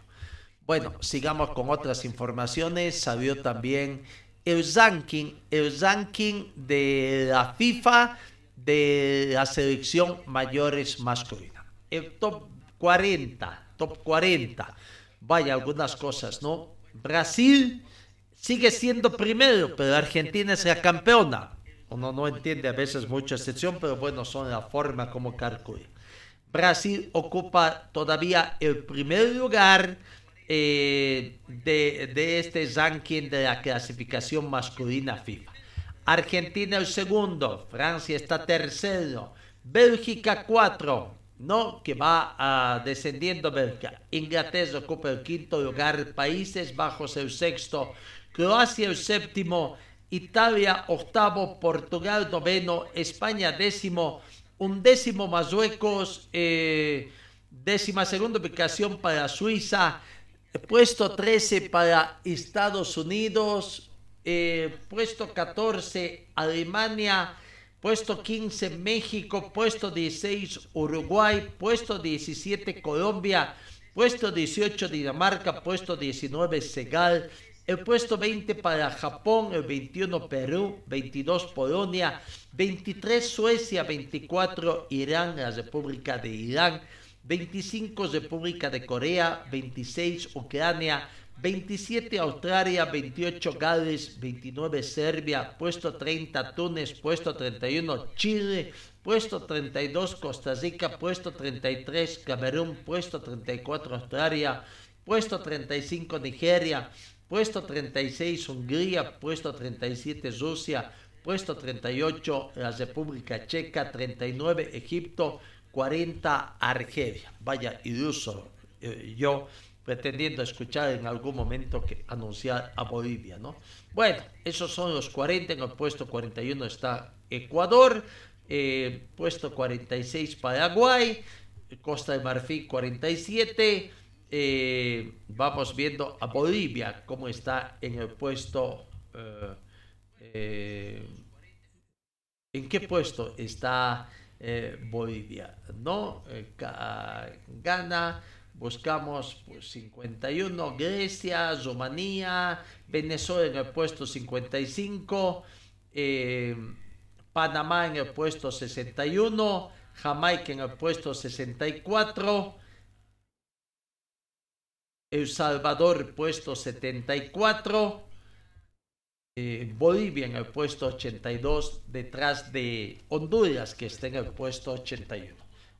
A: Bueno, sigamos con otras informaciones. Salió también el ranking, el ranking de la FIFA de la selección mayores masculina. El top 40, top 40. Vaya, algunas cosas, ¿no? Brasil sigue siendo primero, pero Argentina es la campeona. Uno no entiende a veces mucha excepción, pero bueno, son la forma como calcula. Brasil ocupa todavía el primer lugar eh, de, este ranking de la clasificación masculina FIFA. Argentina el segundo, Francia está tercero, Bélgica cuatro, no que va uh, descendiendo. Inglaterra ocupa el quinto lugar, Países Bajos el sexto, Croacia el séptimo, Italia octavo, Portugal noveno, España décimo, undécimo Marruecos, eh, décima segunda ubicación para Suiza, puesto 13 para Estados Unidos, eh, puesto 14 Alemania, puesto 15 México, puesto 16 Uruguay, puesto 17 Colombia, puesto 18 Dinamarca, puesto 19 Segal, el puesto 20 para Japón, el 21 Perú, 22 Polonia, 23 Suecia, 24 Irán, la República de Irán, 25 República de Corea, 26 Ucrania, 27 Australia, 28 Gales, 29 Serbia, puesto 30 Túnez, puesto 31 Chile, puesto 32 Costa Rica, puesto 33 Camerún, puesto 34 Australia, puesto 35 Nigeria, puesto 36 Hungría, puesto 37 Rusia, puesto 38 la República Checa, 39 Egipto, 40 Argelia. Vaya iluso eh, yo pretendiendo escuchar en algún momento que anunciar a Bolivia, ¿no? Bueno, esos son los 40, en el puesto 41 está Ecuador, eh, puesto 46 Paraguay, Costa de Marfil 47, eh, vamos viendo a Bolivia cómo está en el puesto... Eh, ¿En qué puesto está Bolivia? ¿No? Gana buscamos pues, 51, Grecia, Rumanía, Venezuela en el puesto 55, eh, Panamá en el puesto 61, Jamaica en el puesto 64, El Salvador puesto 74, eh, Bolivia en el puesto 82, detrás de Honduras que está en el puesto 81.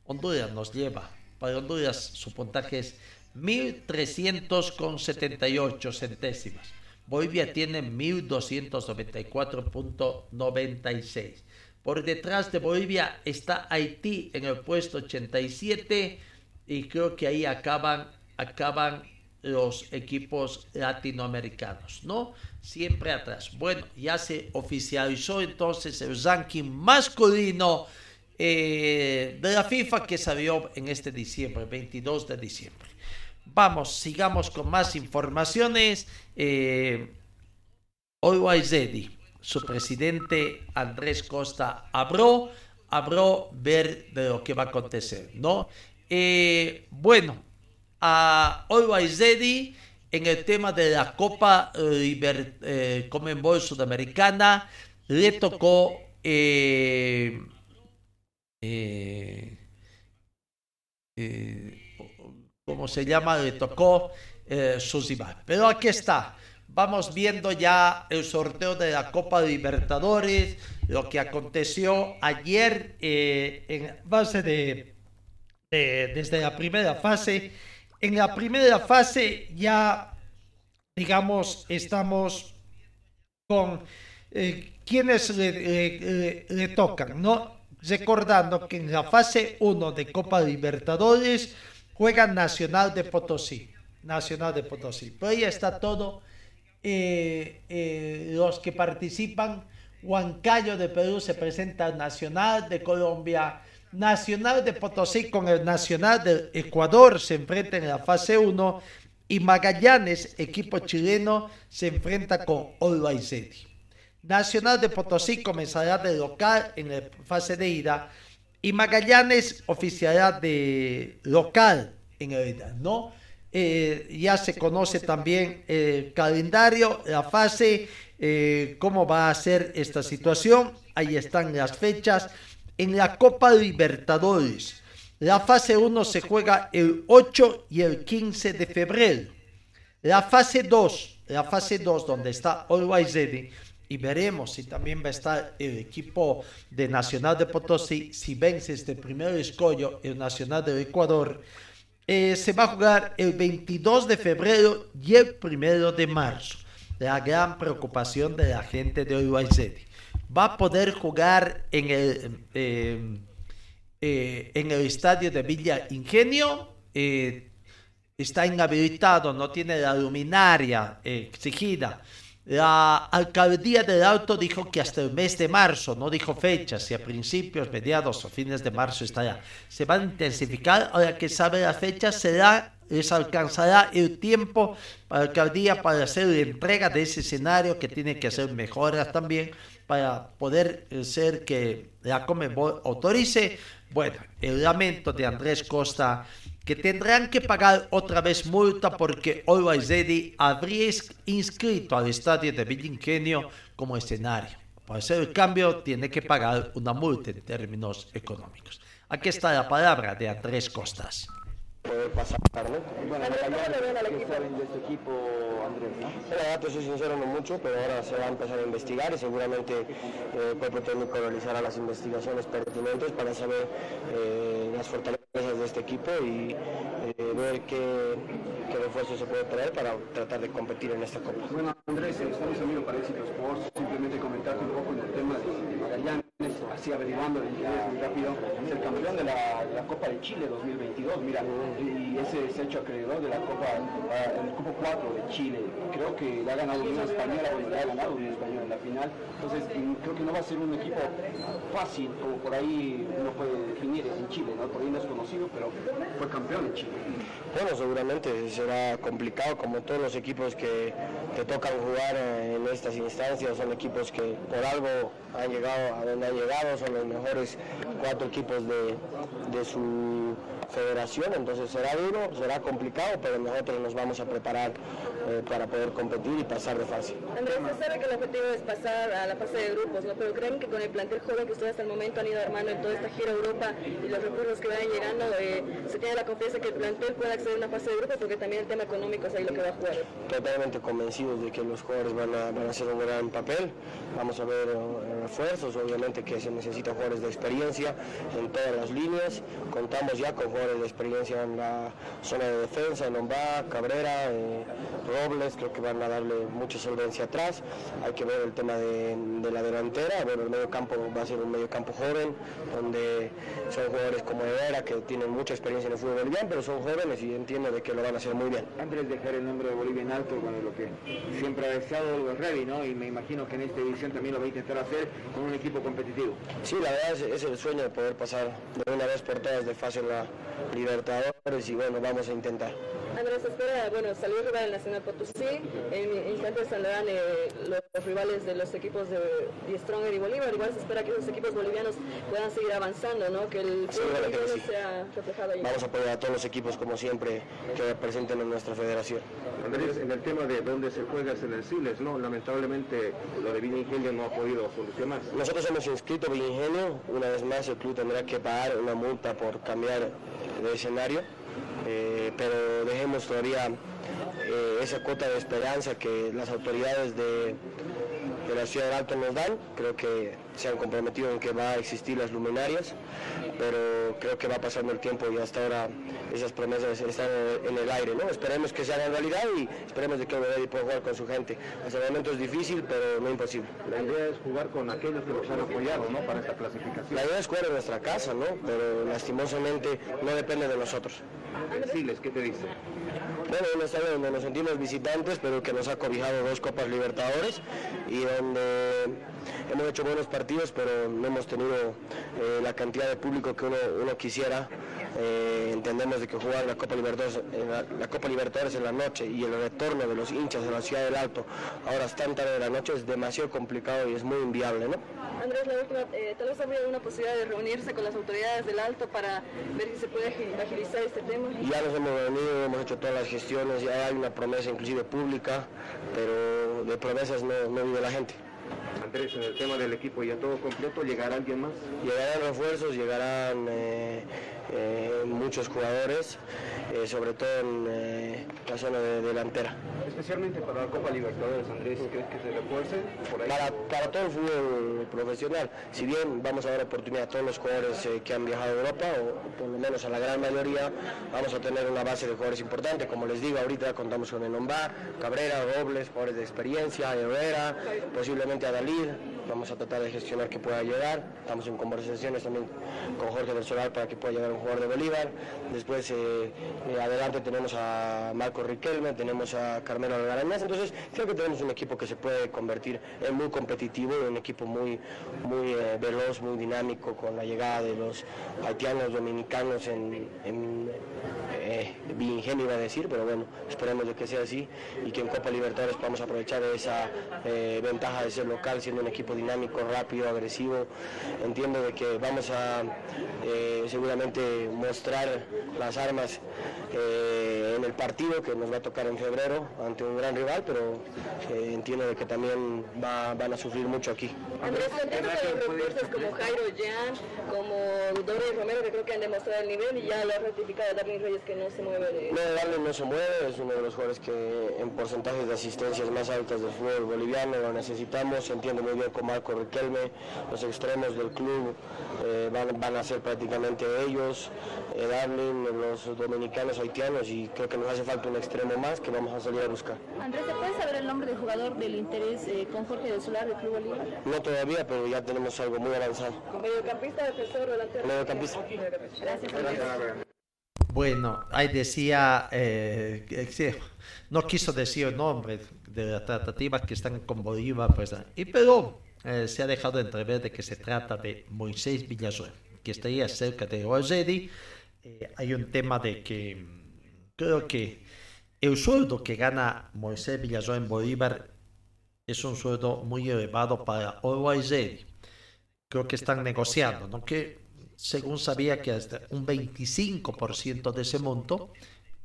A: Honduras nos lleva, para Honduras su puntaje es 1300,78 centésimas. Bolivia tiene 1294.96. Por detrás de Bolivia está Haití en el puesto 87 y creo que ahí acaban, acaban los equipos latinoamericanos, ¿no? Siempre atrás. Bueno, ya se oficializó entonces el ranking masculino eh, de la FIFA que salió en este diciembre, 22 de diciembre. Vamos, sigamos con más informaciones. Eh, Zedi, su presidente Andrés Costa habló, habló ver de lo que va a acontecer, ¿no? Eh, bueno, a Zedi en el tema de la Copa eh, Sudamericana le tocó eh, eh como se llama, le tocó eh, Pero aquí está. Vamos viendo ya el sorteo de la Copa Libertadores, lo que aconteció ayer eh, en base de, desde la primera fase. En la primera fase ya, digamos, estamos con eh, quienes le, tocan, ¿no? Recordando que en la fase 1 de Copa Libertadores juega Nacional de Potosí. Nacional de Potosí. Pero ahí está todo. Eh, eh, los que participan, Huancayo de Perú se presenta Nacional de Colombia, Nacional de Potosí con el Nacional de Ecuador se enfrenta en la fase 1 y Magallanes, equipo chileno, se enfrenta con City. Nacional de Potosí comenzará de local en la fase de ida y Magallanes oficiará de local en el ¿no? Eh, ya se conoce también el calendario, la fase, eh, cómo va a ser esta situación. Ahí están las fechas. En la Copa Libertadores, la fase 1 se juega el 8 y el 15 de febrero. La fase 2, la fase 2 donde está Always Ready, y veremos si también va a estar el equipo de Nacional de Potosí, si vence este primer escollo, el Nacional de Ecuador, eh, se va a jugar el 22 de febrero y el 1 de marzo. La gran preocupación de la gente de Uruguay Va a poder jugar en el, eh, eh, en el estadio de Villa Ingenio. está inhabilitado, no tiene la luminaria exigida la alcaldía del Alto dijo que hasta el mes de marzo, no dijo fechas, si a principios, mediados o fines de marzo estará. Se van a intensificar, ahora que sabe la fecha, será, les alcanzará el tiempo para la alcaldía para hacer la entrega de ese escenario que tiene que hacer mejoras también para poder ser que la Comebol autorice. Bueno, el lamento de Andrés Costa que tendrán que pagar otra vez multa porque Always Ready habría inscrito al estadio de Villingenio como escenario. Para hacer el cambio tiene que pagar una multa en términos económicos. Aquí está la palabra de Andrés Costas
G: poder pasar, ¿no? Bueno, ¿qué saben de este equipo, Andrés? ¿no? te soy sincero, no mucho, pero ahora se va a empezar a investigar y seguramente eh, el cuerpo técnico realizará las investigaciones pertinentes para saber eh, las fortalezas de este equipo y eh, ver qué, qué refuerzo se puede traer para tratar de competir en esta Copa.
E: Bueno, Andrés, estamos en para Éxito Sports, simplemente comentarte un poco en el tema así averiguando muy rápido, es el campeón de la, Copa de Chile 2022, mira, y ese es hecho acreedor de la Copa, el Cupo 4 de Chile. Creo que le ha ganado una española, bueno, le ha ganado una española en la final, entonces creo que no va a ser un equipo fácil, como por ahí uno puede definir en Chile, ¿no? Por ahí no es conocido, pero fue campeón en Chile.
G: Bueno, seguramente será complicado como todos los equipos que, que tocan jugar en estas instancias, son equipos que por algo han llegado a donde han llegado, son los mejores cuatro equipos de, de su federación, entonces será duro, será complicado, pero nosotros nos vamos a preparar eh, para poder competir y pasar de fase.
H: Andrés, se sabe que el objetivo es pasar a la fase de grupos, ¿no? pero creen que con el plantel joven que ustedes hasta el momento han ido armando en toda esta gira Europa y los recursos que vayan llegando, eh, se tiene la confianza que el plantel pueda acceder a una fase de grupos porque también el tema económico es ahí lo que va a jugar.
G: Totalmente convencidos de que los jugadores van a, van a hacer un gran papel, vamos a ver eh, refuerzos, obviamente que se necesitan jugadores de experiencia en todas las líneas, contamos ya con de experiencia en la zona de defensa, en Lombá, Cabrera, eh, Robles, creo que van a darle mucha solvencia atrás. Hay que ver el tema de, la delantera, bueno, el medio campo va a ser un medio campo joven, donde son jugadores como Herrera que tienen mucha experiencia en el fútbol boliviano, pero son jóvenes y entiendo de que lo van a hacer muy bien.
E: Antes de dejar el nombre de Bolivia en alto, con lo que siempre ha deseado el Revi, ¿no? Y me imagino que en esta edición también lo va a intentar hacer con un equipo competitivo.
G: Sí, la verdad es, es el sueño de poder pasar de una vez por todas de fase en la, Libertadores y bueno, vamos a intentar.
H: Andrés, espera, bueno, salió el rival del Nacional Potosí, en instantes saldrán eh, los rivales de los equipos de, Stronger y Bolívar, igual se espera que esos equipos bolivianos puedan seguir avanzando, ¿no? que el fútbol sea reflejado ahí.
G: Vamos a apoyar a todos los equipos como siempre que representen en nuestra federación.
D: Andrés, en el tema de dónde se juega es en el Siles, ¿no? Lamentablemente lo de Ingenio no ha podido solucionar.
G: Nosotros hemos inscrito Ingenio, una vez más el club tendrá que pagar una multa por cambiar de escenario, eh, pero dejemos todavía eh, esa cuota de esperanza que las autoridades de, de la ciudad de Alto nos dan. Creo que se han comprometido en que va a existir las luminarias, pero creo que va pasando el tiempo y hasta ahora esas promesas están en el aire. ¿no? Esperemos que se hagan realidad y esperemos de que el pueda jugar con su gente. Hasta el momento es difícil, pero no imposible.
D: La idea es jugar con aquellos que nos han apoyado ¿no? para esta clasificación.
G: La idea es jugar en nuestra casa, ¿no? pero lastimosamente no depende de nosotros.
D: Decirles, ¿qué te dice?
G: Bueno, un estadio donde nos sentimos visitantes, pero que nos ha cobijado dos Copas Libertadores y donde hemos hecho buenos partidos, pero no hemos tenido eh, la cantidad de público que uno, uno quisiera. Eh, entendemos de que jugar la Copa, Libertadores, en la, Copa Libertadores en la noche y el retorno de los hinchas de la ciudad del Alto ahora tan tarde de la noche es demasiado complicado y es muy inviable, ¿no?
H: Andrés, la última, eh, tal vez habría una posibilidad de reunirse con las autoridades del Alto para ver si se puede agilizar este tema.
G: Ya nos hemos reunido, hemos hecho todas las gestiones, ya hay una promesa inclusive pública, pero de promesas no, no vive la gente.
D: Andrés, en el tema del equipo ya todo completo, ¿llegará alguien más?
G: Llegarán refuerzos, llegarán eh, eh, muchos jugadores, eh, sobre todo en eh, la zona de delantera.
E: Especialmente para la Copa Libertadores, Andrés, ¿crees que se refuerce?
G: Por ahí? Para, para, todo el fútbol profesional, si bien vamos a dar oportunidad a todos los jugadores que han viajado a Europa, o por lo menos a la gran mayoría, vamos a tener una base de jugadores importantes, como les digo, ahorita contamos con Enomba, Cabrera, Robles, jugadores de experiencia, Herrera, posiblemente a Dalí, vamos a tratar de gestionar que pueda llegar, estamos en conversaciones también con Jorge del Solar para que pueda llegar un jugador de Bolívar, después eh, eh, adelante tenemos a Marco Riquelme, tenemos a Carmelo Algarañaz, entonces creo que tenemos un equipo que se puede convertir en muy competitivo, un equipo muy, muy eh, veloz, muy dinámico con la llegada de los haitianos, dominicanos en, en bien ingenio iba a decir, pero bueno, esperemos de que sea así y que en Copa Libertadores podamos aprovechar esa ventaja de ser local, siendo un equipo dinámico, rápido, agresivo. Entiendo de que vamos a seguramente mostrar las armas eh, en el partido que nos va a tocar en febrero ante un gran rival, pero eh, entiendo de que también van a sufrir mucho aquí.
H: Andrés, los como Jairo Jan, como Doris Romero, que creo que han demostrado el nivel y ya lo ha ratificado Darwin Reyes que no se mueve de...
G: No, Darwin no se mueve, es uno de los jugadores que en porcentajes de asistencias más altas del fútbol boliviano lo necesitamos, se entiende muy bien con Marco Riquelme, los extremos del club eh, van, a ser prácticamente ellos, eh, Darwin, los dominicanos haitianos y creo que nos hace falta un extremo más que vamos a salir a buscar.
F: Andrés, ¿se puede saber el nombre del jugador del interés eh, con Jorge del Solar del Club Bolívar?
G: No todavía, pero ya tenemos algo muy avanzado.
H: ¿Mediocampista, defensor, delantero?
G: Mediocampista.
F: Gracias,
A: Bueno, ahí decía, eh, no quiso decir el nombre de las tratativas que están con Bolívar, pues, y pero eh, se ha dejado entrever de que se trata de Moisés Villasuel, que estaría cerca de Rosedi. Eh, hay un tema de que creo que el sueldo que gana Moisés Villasuel en Bolívar es un sueldo muy elevado para Rosedi. Creo que están negociando, ¿no? Que según sabía que hasta un 25% de ese monto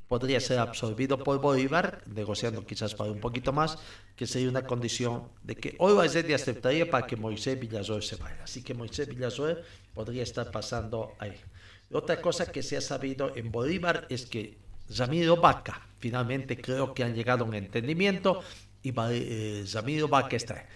A: podría ser absorbido por Bolívar, negociando quizás para un poquito más, que sería una condición de que hoy de aceptaría para que Moisés Villazor se vaya. Así que Moisés Villazor podría estar pasando ahí. Otra cosa que se ha sabido en Bolívar es que Ramiro Vaca, finalmente creo que han llegado a un entendimiento y eh, Ramiro Vaca está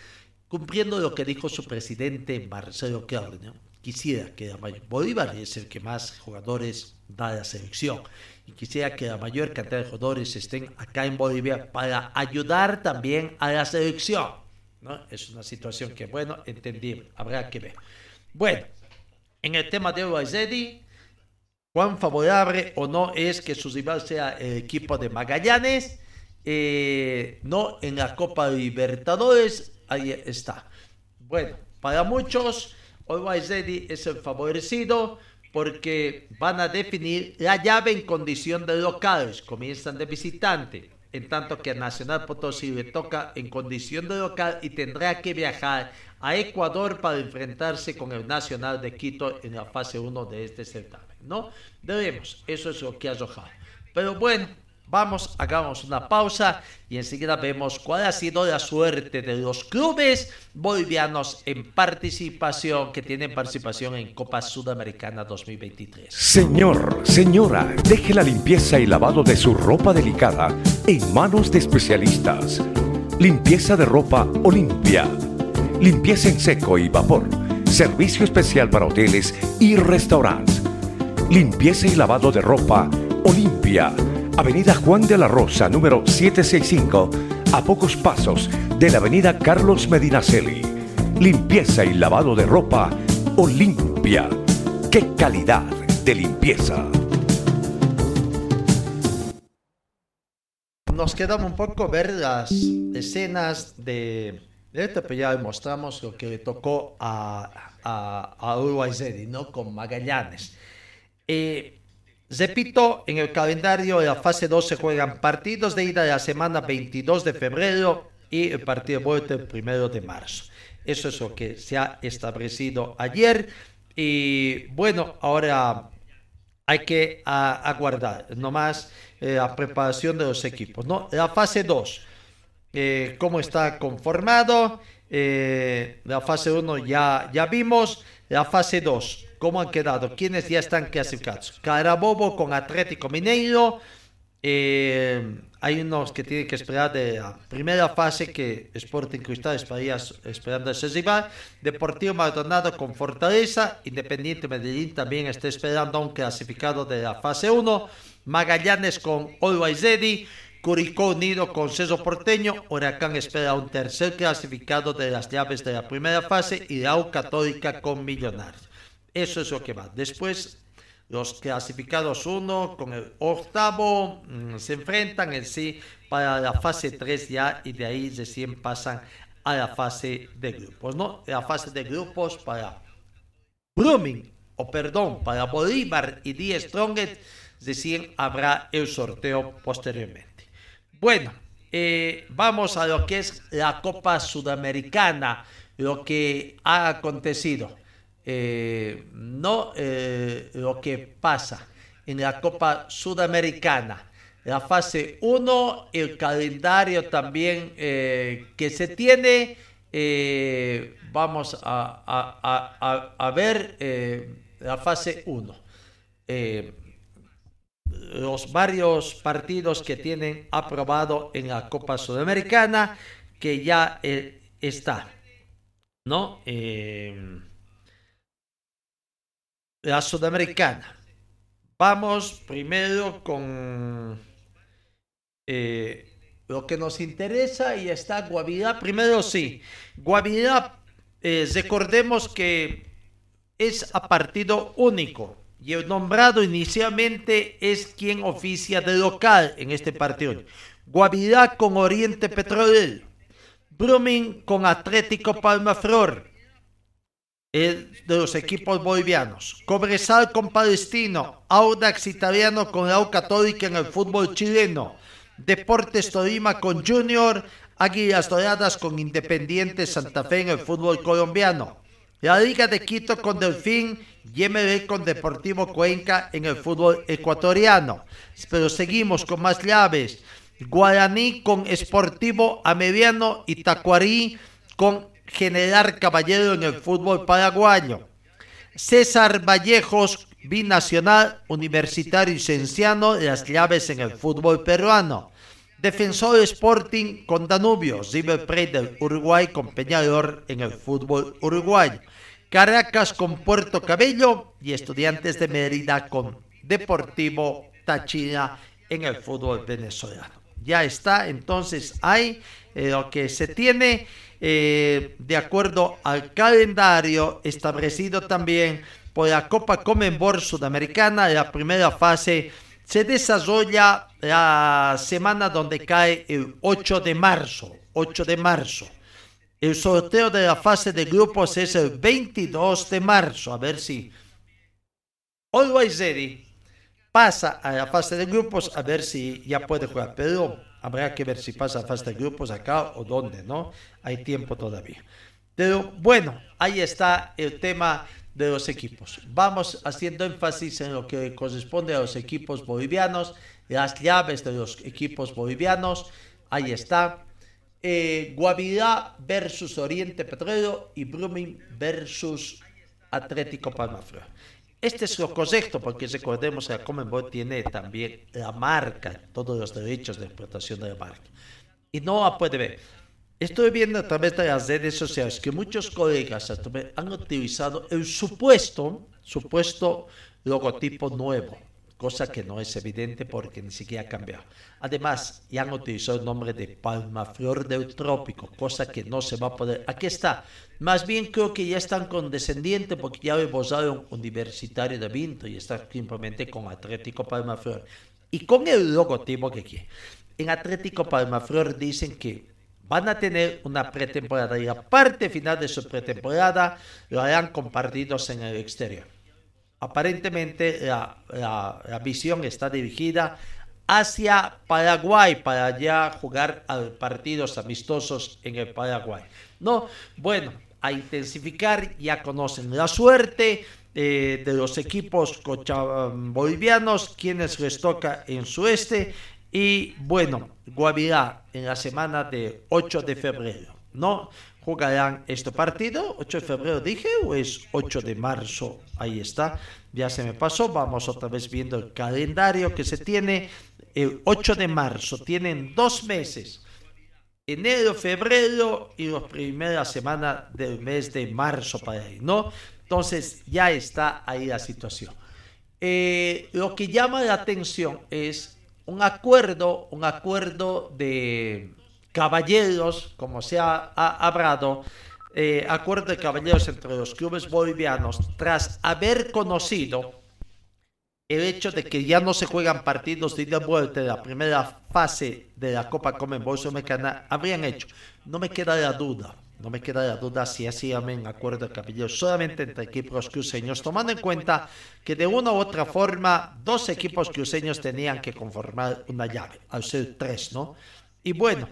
A: cumpliendo lo que dijo su presidente Marcelo Claudio. Quisiera que Bolívar es el que más jugadores da a la selección y quisiera que la mayor cantidad de jugadores estén acá en Bolivia para ayudar también a la selección. ¿no? Es una situación que, bueno, entendible, habrá que ver. Bueno, en el tema de Uazedi, cuán favorable o no es que su rival sea el equipo de Magallanes, eh, no en la Copa Libertadores, ahí está. Bueno, para muchos, Uazedi es el favorecido porque van a definir la llave en condición de locales, comienzan de visitante, en tanto que a Nacional Potosí le toca en condición de local y tendrá que viajar a Ecuador para enfrentarse con el Nacional de Quito en la fase 1 de este certamen, ¿no? Debemos, eso es lo que ha arrojado. Pero bueno, Vamos, hagamos una pausa y enseguida vemos cuál ha sido la suerte de los clubes bolivianos en participación, que tienen participación en Copa Sudamericana 2023.
B: Señor, señora, deje la limpieza y lavado de su ropa delicada en manos de especialistas. Limpieza de ropa Olimpia. Limpieza en seco y vapor. Servicio especial para hoteles y restaurantes. Limpieza y lavado de ropa Olimpia Avenida Juan de la Rosa, número 765, a pocos pasos de la Avenida Carlos Medinaceli. Limpieza y lavado de ropa Olimpia. ¡Qué calidad de limpieza!
A: Nos queda un poco ver las escenas de esto, pero ya mostramos lo que le tocó a Uruguay ¿no? Con Magallanes. Eh, Repito, en el calendario de la fase 2 se juegan partidos de ida de la semana 22 de febrero y el partido de vuelta el 1 de marzo. Eso es lo que se ha establecido ayer. Y bueno, ahora hay que aguardar nomás eh, la preparación de los equipos. ¿no? La fase 2, eh, cómo está conformado. Eh, la fase 1 ya, ya vimos. La fase 2, ¿Cómo han quedado? ¿Quiénes ya están clasificados? Carabobo con Atlético Mineiro. Eh, hay unos que tienen que esperar de la primera fase que Sporting Cristal estaría esperando ese rival. Deportivo Maldonado con Fortaleza. Independiente Medellín también está esperando a un clasificado de la fase 1. Magallanes con Always Ready. Curicó unido con Ceso Porteño. Huracán espera un tercer clasificado de las llaves de la primera fase. Y la U Católica con Millonarios. Eso es lo que va. Después, los clasificados 1 con el octavo mm, se enfrentan en sí para la fase 3 ya y de ahí recién pasan a la fase de grupos, ¿no? La fase de grupos para Blooming, o perdón, para Bolívar y Die Strongest, recién habrá el sorteo posteriormente. Bueno, eh, vamos a lo que es la Copa Sudamericana, lo que ha acontecido. Eh, no eh, lo que pasa en la Copa Sudamericana. La fase 1, el calendario también eh, que se tiene. vamos a, a ver la fase 1. los varios partidos que tienen aprobado en la Copa Sudamericana, que ya está, ¿no? Eh, la Sudamericana. Vamos primero con eh, lo que nos interesa y está Guavirá. Primero sí, Guavirá, recordemos que es a partido único y el nombrado inicialmente es quien oficia de local en este partido. Guavirá con Oriente Petrolero, Brumming con Atlético Palmaflor, de los equipos bolivianos, Cobresal con Palestino, Audax Italiano con la Católica en el fútbol chileno, Deportes Tolima con Junior, Águilas Doradas con Independiente Santa Fe en el fútbol colombiano, la Liga de Quito con Delfín y MB con Deportivo Cuenca en el fútbol ecuatoriano. Pero seguimos con más llaves. Guaraní con Esportivo Ameriano y Tacuarí con General Caballero en el fútbol paraguayo. César Vallejos, binacional, universitario y cienciano, las llaves en el fútbol peruano. Defensor Sporting con Danubio, River Plate del Uruguay con en el fútbol uruguayo. Caracas con Puerto Cabello y Estudiantes de Mérida con Deportivo Táchira en el fútbol venezolano. Ya está, entonces hay eh, lo que se tiene eh, de acuerdo al calendario establecido también por la Copa Comenbol Sudamericana, la primera fase se desarrolla la semana donde cae el 8 de marzo. 8 de marzo. El sorteo de la fase de grupos es el 22 de marzo. A ver si Always Ready pasa a la fase de grupos a ver si ya puede jugar. Pero habrá que ver si pasa a fase de grupos acá o dónde, ¿no? Hay tiempo todavía. Pero bueno, ahí está el tema de los equipos. Vamos haciendo énfasis en lo que corresponde a los equipos bolivianos, las llaves de los equipos bolivianos. Ahí está. Eh, Guavirá versus Oriente Petrolero y Brumming versus Atlético Palmaflor. Este es lo correcto porque recordemos que la Comenbol tiene también la marca, todos los derechos de explotación de la marca. Y no la puede ver. Estoy viendo a través de las redes sociales que muchos colegas han utilizado el supuesto, supuesto logotipo nuevo, cosa que no es evidente porque ni siquiera ha cambiado. Además, ya han utilizado el nombre de Palmaflor del Trópico, cosa que no se va a poder. Aquí está. Más bien creo que ya están condescendientes porque ya un Universitario de Vinto y está simplemente con Atlético Palmaflor. Y con el logotipo que quiere. En Atlético Palmaflor dicen que van a tener una pretemporada y la parte final de su pretemporada lo harán con partidos en el exterior. Aparentemente la, visión está dirigida hacia Paraguay para ya jugar partidos amistosos en el Paraguay. No, bueno, a intensificar, ya conocen la suerte eh, de los equipos bolivianos, quienes les toca en su este y bueno, Guavirá en la semana de 8 de febrero, ¿no? Jugarán este partido, 8 de febrero dije, o es 8 de marzo, ahí está, ya se me pasó, vamos otra vez viendo el calendario que se tiene, el 8 de marzo, tienen dos meses, enero, febrero y la primera semana del mes de marzo para ahí, ¿no? Entonces ya está ahí la situación. Eh, lo que llama la atención es un acuerdo, un acuerdo de caballeros, como se ha, hablado, eh, acuerdo de caballeros entre los clubes bolivianos, tras haber conocido el hecho de que ya no se juegan partidos de ida vuelta de la primera fase de la Copa Comenbol Sudamericana, habrían hecho. No me queda la duda no me queda la duda si así en acuerdo de cabello solamente entre equipos cruceños, tomando en cuenta que de una u otra forma dos equipos cruceños tenían que conformar una llave, al ser tres, ¿no? Y bueno,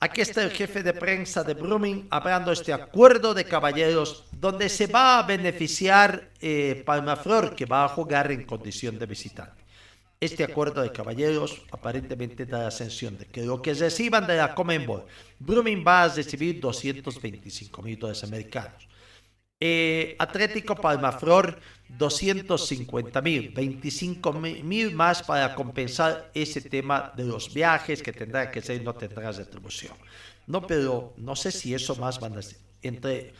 A: aquí está el jefe de prensa de Brumming hablando de este acuerdo de caballeros donde se va a beneficiar eh, Palmaflor, que va a jugar en condición de visitante. Este acuerdo de caballeros aparentemente da la sensación de que lo que reciban de la Comenbol, Brumming va a recibir 225 mil dólares americanos. Eh, Atlético Palmaflor, 250 mil, 25 mil más para compensar ese tema de los viajes que tendrá que ser, no tendrá retribución. No, pero no sé si eso más van a ser. Entre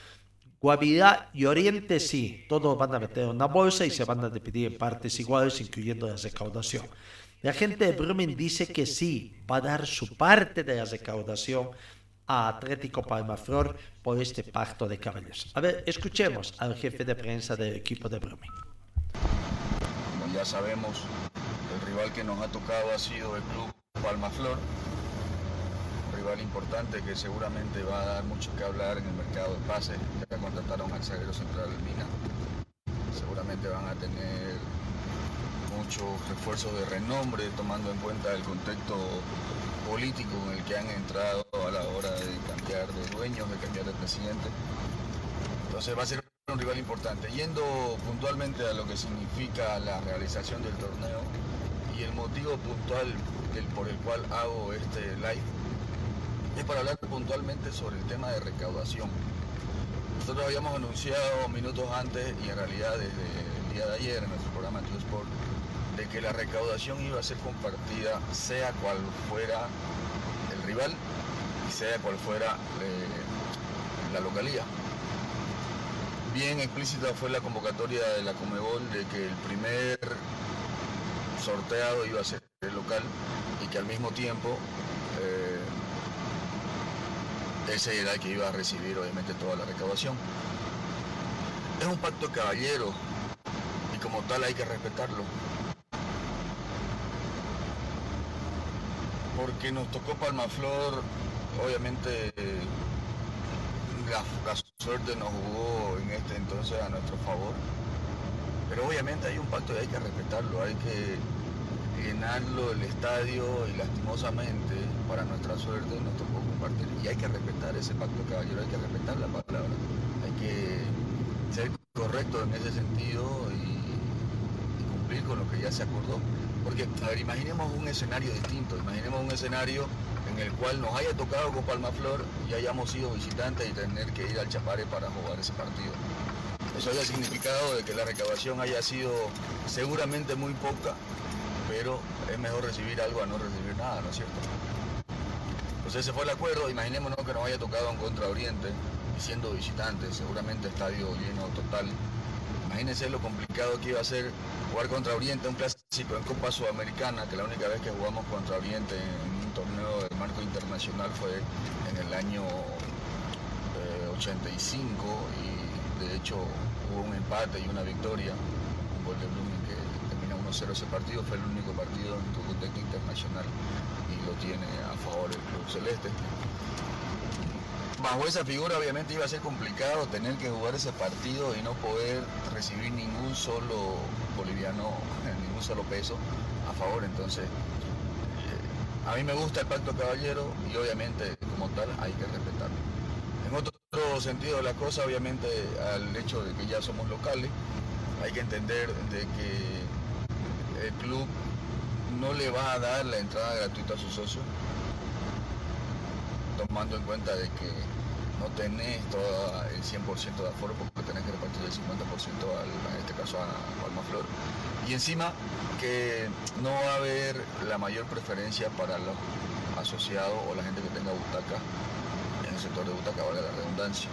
A: Guavirá y Oriente sí, todos van a meter una bolsa y se van a dividir en partes iguales, incluyendo la recaudación. La gente de Brumming dice que sí, va a dar su parte de la recaudación a Atlético Palmaflor por este pacto de caballeros. A ver, escuchemos al jefe de prensa del equipo de Brumming.
I: Como ya sabemos, el rival que nos ha tocado ha sido el club Palmaflor rival importante que seguramente va a dar mucho que hablar en el mercado de pases. Ya contrataron al zaguero central Mina. Seguramente van a tener muchos refuerzos de renombre tomando en cuenta el contexto político en el que han entrado a la hora de cambiar de dueños, de cambiar de presidente. Entonces va a ser un rival importante. Yendo puntualmente a lo que significa la realización del torneo y el motivo puntual por el cual hago este live es para hablar puntualmente sobre el tema de recaudación. Nosotros habíamos anunciado minutos antes y en realidad desde el día de ayer en nuestro programa True Sport de que la recaudación iba a ser compartida sea cual fuera el rival y sea cual fuera eh, la localía. Bien explícita fue la convocatoria de la Comebol de que el primer sorteado iba a ser el local y que al mismo tiempo eh, ese era el que iba a recibir obviamente toda la recaudación. Es un pacto caballero y como tal hay que respetarlo. Porque nos tocó Palmaflor, obviamente la, la suerte nos jugó en este entonces a nuestro favor. Pero obviamente hay un pacto y hay que respetarlo, hay que llenarlo el estadio y lastimosamente, para nuestra suerte, nos tocó compartir. Y hay que respetar ese pacto caballero, hay que respetar la palabra, hay que ser correcto en ese sentido y, con lo que ya se acordó. Porque, a ver, imaginemos un escenario distinto, imaginemos un escenario en el cual nos haya tocado con Palmaflor y hayamos sido visitantes y tener que ir al Chapare para jugar ese partido. Eso haya significado de que la recaudación haya sido seguramente muy poca pero es mejor recibir algo a no recibir nada, ¿no es cierto? Entonces ese fue el acuerdo, imaginémonos que nos haya tocado en Contra Oriente, siendo visitantes, seguramente estadio lleno total. Imagínense lo complicado que iba a ser jugar contra Oriente, un clásico en Copa Sudamericana, que la única vez que jugamos contra Oriente en un torneo de marco internacional fue en el año 85 eh, y de hecho hubo un empate y una victoria, un gol de Blooming que 0 ese partido, fue el único partido en tu contexto internacional y lo tiene a favor el Club Celeste. Bajo esa figura obviamente iba a ser complicado tener que jugar ese partido y no poder recibir ningún solo boliviano, ningún solo peso a favor. Entonces, eh, a mí me gusta el pacto caballero y obviamente como tal hay que respetarlo. En otro sentido de la cosa, obviamente al hecho de que ya somos locales, hay que entender de que el club no le va a dar la entrada gratuita a sus socios, tomando en cuenta de que no tenés todo el 100% de aforo porque tenés que repartir el 50% en este caso a Palmaflor. Y encima que no va a haber la mayor preferencia para los asociados o la gente que tenga butaca en el sector de butaca, valga la redundancia.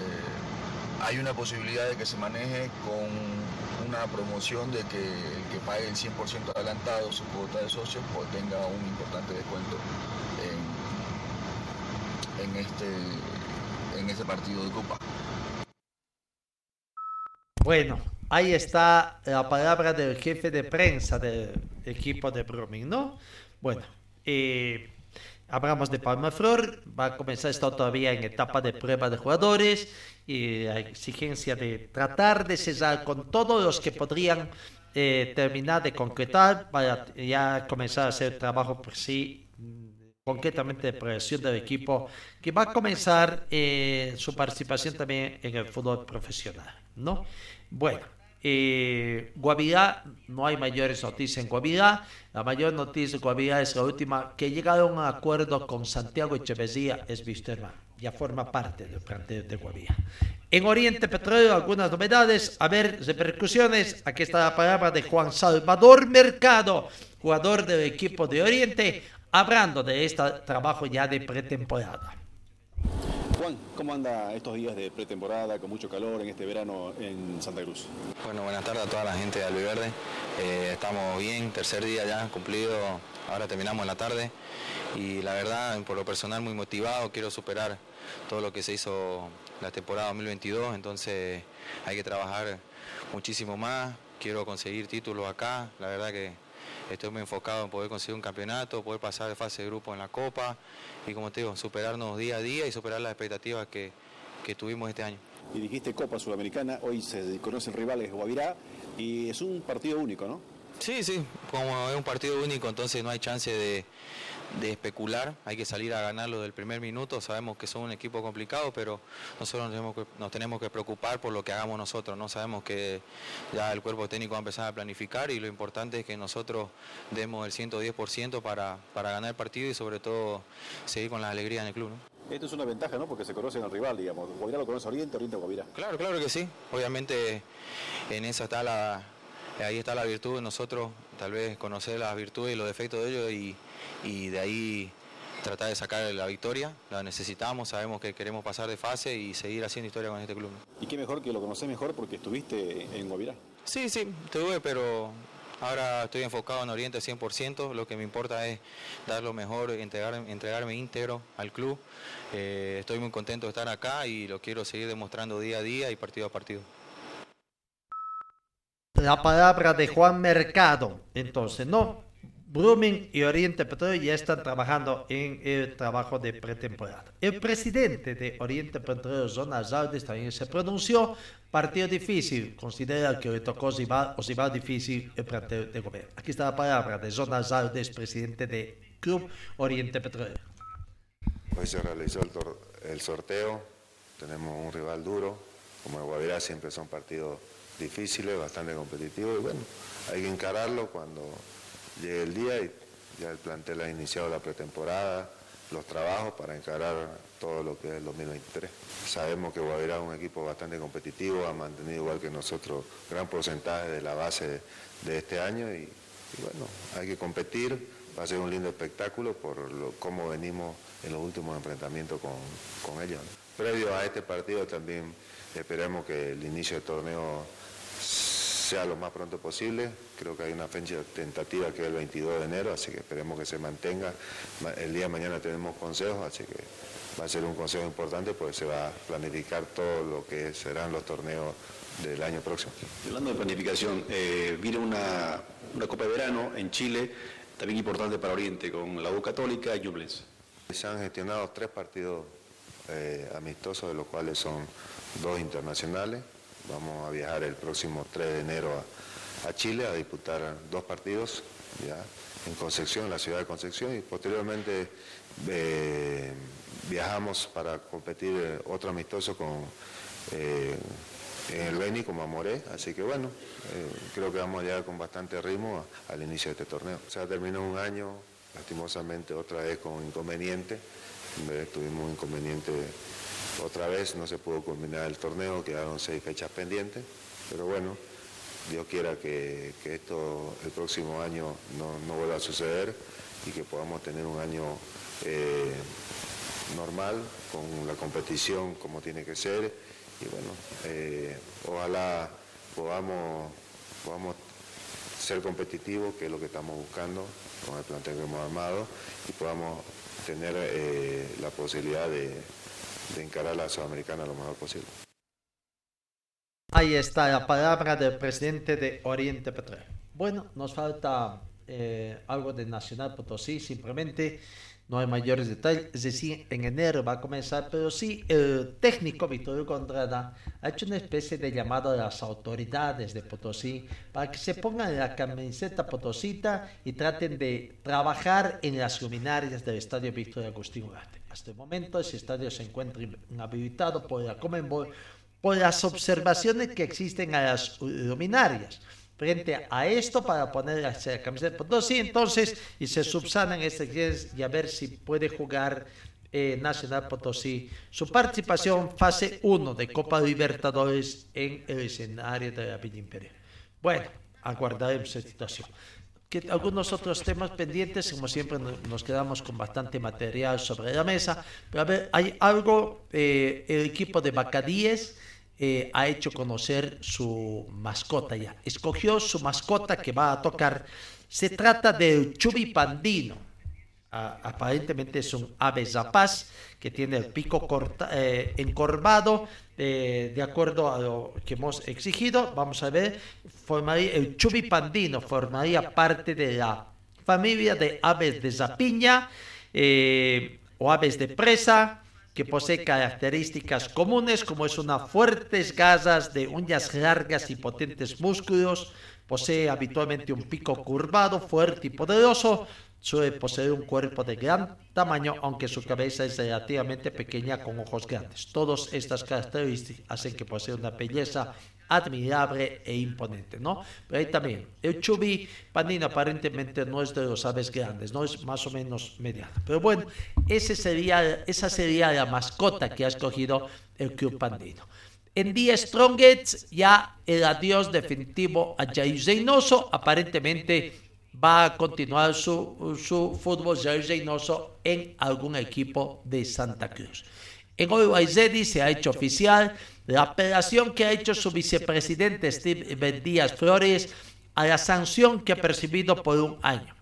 I: Eh, hay una posibilidad de que se maneje con una promoción de que el que pague el 100% adelantado su cuota de socios pues tenga un importante descuento en, este, en partido de Copa.
A: Bueno, ahí está la palabra del jefe de prensa del equipo de Brumming, ¿no? Bueno, eh, Hablamos de Palma Flor, va a comenzar, está todavía en etapa de prueba de jugadores y la exigencia de tratar de cesar con todos los que podrían eh, terminar de concretar para ya comenzar a hacer trabajo por sí concretamente de progresión del equipo que va a comenzar eh, su participación también en el fútbol profesional, ¿no? Bueno, eh, Guavirá, no hay mayores noticias en Guavirá. La mayor noticia de Guavirá es la última, que llegaron a acuerdo con Santiago Echeverría, es Wisterman. ya forma parte del plantel de Guavira. En Oriente Petróleo, algunas novedades, a ver, repercusiones. Aquí está la palabra de Juan Salvador Mercado, jugador del equipo de Oriente, hablando de este trabajo ya de pretemporada.
J: Juan, ¿cómo anda estos días de pretemporada con mucho calor en este verano en Santa Cruz?
K: Bueno, buenas tardes a toda la gente de Albiverde. Eh, estamos bien, tercer día ya cumplido, ahora terminamos en la tarde y la verdad, por lo personal muy motivado, quiero superar todo lo que se hizo la temporada 2022, entonces hay que trabajar muchísimo más, quiero conseguir títulos acá, la verdad que estoy muy enfocado en poder conseguir un campeonato, poder pasar de fase de grupo en la Copa y como te digo, superarnos día a día y superar las expectativas que, que tuvimos este año.
J: Y dijiste Copa Sudamericana, hoy se conocen rivales Guavirá y es un partido único, ¿no?
K: Sí, sí, como es un partido único, entonces no hay chance de, de especular, hay que salir a ganarlo del primer minuto, sabemos que son un equipo complicado, pero nosotros nos tenemos, que, nos tenemos que preocupar por lo que hagamos nosotros, no sabemos que ya el cuerpo técnico va a empezar a planificar y lo importante es que nosotros demos el 110% para, para ganar el partido y sobre todo seguir con la alegría en el club.
J: Esto es una ventaja, ¿no? Porque se conocen al rival, digamos. Guavirá lo conoce Oriente, Oriente Guavirá.
K: Claro, claro que sí. Obviamente en esa está la, ahí está la virtud de nosotros, tal vez conocer las virtudes y los defectos de ellos y, y de ahí tratar de sacar la victoria. La necesitamos, sabemos que queremos pasar de fase y seguir haciendo historia con este club.
J: ¿Y qué mejor que lo conocés mejor porque estuviste en Guavirá?
K: Sí, sí, estuve, pero ahora estoy enfocado en Oriente 100%. Lo que me importa es dar lo mejor, entregar, entregarme íntegro al club. Eh, estoy muy contento de estar acá y lo quiero seguir demostrando día a día y partido a partido.
A: La palabra de Juan Mercado. Entonces, no, Brumming y Oriente Petróleo ya están trabajando en el trabajo de pretemporada. El presidente de Oriente Petróleo, Zona Zaldes, también se pronunció. Partido difícil, considera que le tocó o si va difícil el plantel de gobierno. Aquí está la palabra de Zona Zaldes, presidente de Club Oriente Petróleo.
L: Hoy se realizó el, el sorteo, tenemos un rival duro, como el Guavirá siempre son partidos difíciles, bastante competitivos y bueno, hay que encararlo cuando llegue el día y ya el plantel ha iniciado la pretemporada, los trabajos para encarar todo lo que es el 2023. Sabemos que Guavirá es un equipo bastante competitivo, ha mantenido igual que nosotros gran porcentaje de la base de, este año y, bueno, hay que competir, va a ser un lindo espectáculo por cómo venimos en los últimos enfrentamientos con, ellos. Previo a este partido también esperemos que el inicio del torneo sea lo más pronto posible. Creo que hay una fecha tentativa que es el 22 de enero, así que esperemos que se mantenga. El día de mañana tenemos consejos, así que va a ser un consejo importante porque se va a planificar todo lo que serán los torneos del año próximo.
J: Hablando de planificación, eh, viene una, Copa de Verano en Chile, también importante para Oriente, con la U Católica y Ñublense.
L: Se han gestionado tres partidos eh, amistosos, de los cuales son dos internacionales. Vamos a viajar el próximo 3 de enero a, Chile a disputar dos partidos ya en Concepción, en la ciudad de Concepción, y posteriormente eh, viajamos para competir eh, otro amistoso con eh, en el Beni como Amoré, así que bueno, creo que vamos a llegar con bastante ritmo al inicio de este torneo. O sea, terminó un año, lastimosamente otra vez con inconveniente, tuvimos un inconveniente otra vez no se pudo culminar el torneo, quedaron seis fechas pendientes, pero bueno, Dios quiera que, esto el próximo año no, vuelva a suceder y que podamos tener un año eh, normal, con la competición como tiene que ser. Y bueno, eh, ojalá podamos, podamos ser competitivos, que es lo que estamos buscando con el plantel que hemos armado y podamos tener eh, la posibilidad de de encarar la Sudamericana lo mejor posible.
A: Ahí está la palabra del presidente de Oriente Petróleo. Bueno, nos falta eh, algo de Nacional Potosí, simplemente no hay mayores detalles, es decir, en enero va a comenzar, pero sí, el técnico Victorio Condrada ha hecho una especie de llamado a las autoridades de Potosí para que se pongan la camiseta potosita y traten de trabajar en las luminarias del estadio Victoria Agustín Ugarte. Hasta el momento ese estadio se encuentra inhabilitado por la Comenbol por las observaciones que existen a las luminarias. Frente a esto, para poner la camiseta de Potosí, entonces, y se subsanan estas y a ver si puede jugar eh, Nacional Potosí su participación fase 1 de Copa Libertadores en el escenario de la Villa Imperial. Bueno, aguardaremos esa situación. Que algunos otros temas pendientes, como siempre nos quedamos con bastante material sobre la mesa, pero a ver, hay algo, eh, el equipo de Bacadíes eh, ha hecho conocer su mascota ya, escogió su mascota que va a tocar, se trata del Chubipandino, aparentemente es un ave zapaz que tiene el pico corta, eh, encorvado, eh, de acuerdo a lo que hemos exigido. Vamos a ver, formaría, el chubipandino formaría parte de la familia de aves de zapiña eh, o aves de presa que posee características comunes como es unas fuertes garras de uñas largas y potentes músculos, posee habitualmente un pico curvado, fuerte y poderoso, Suele poseer un cuerpo de gran tamaño, aunque su cabeza es relativamente pequeña con ojos grandes. Todas estas características hacen que posea una belleza admirable e imponente, ¿no? Pero ahí también, el chubí panino aparentemente no es de los aves grandes, no es más o menos mediano. Pero bueno, ese sería, esa sería la mascota que ha escogido el club pandino. En día Strongets ya el adiós definitivo a Jair Zeynoso, aparentemente va a continuar su, su fútbol Reynoso en algún equipo de Santa Cruz. En Oiwaizedi se ha hecho oficial la apelación que ha hecho su vicepresidente Steve Díaz Flores a la sanción que ha percibido por un año.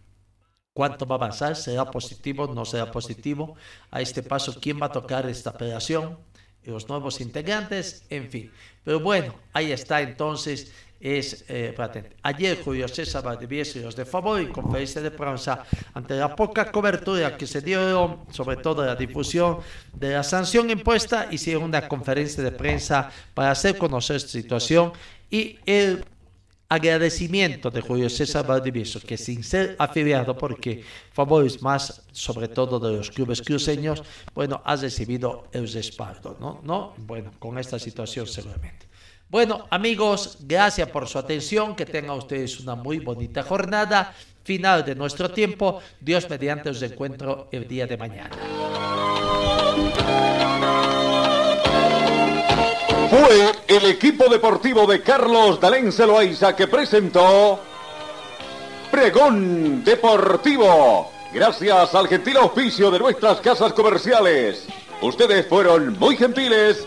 A: ¿Cuánto va a avanzar? ¿Será positivo? ¿No será positivo? A este paso, ¿quién va a tocar esta apelación? Los nuevos integrantes, en fin. Pero bueno, ahí está entonces es eh, patente. Ayer Julio César Valdivieso los de favor en conferencia de prensa ante la poca cobertura que se dio, sobre todo la difusión de la sanción impuesta, hicieron una conferencia de prensa para hacer conocer esta situación y el agradecimiento de Julio César Valdivieso, que sin ser afiliado, porque favores más, sobre todo de los clubes cruceños, bueno, ha recibido el respaldo, ¿no? ¿no? Bueno, con esta situación seguramente. Bueno, amigos, gracias por su atención. Que tengan ustedes una muy bonita jornada. Final de nuestro tiempo. Dios mediante os encuentro el día de mañana.
M: Fue el equipo deportivo de Carlos Dalén Celoaiza que presentó Pregón Deportivo. Gracias al gentil auspicio de nuestras casas comerciales. Ustedes fueron muy gentiles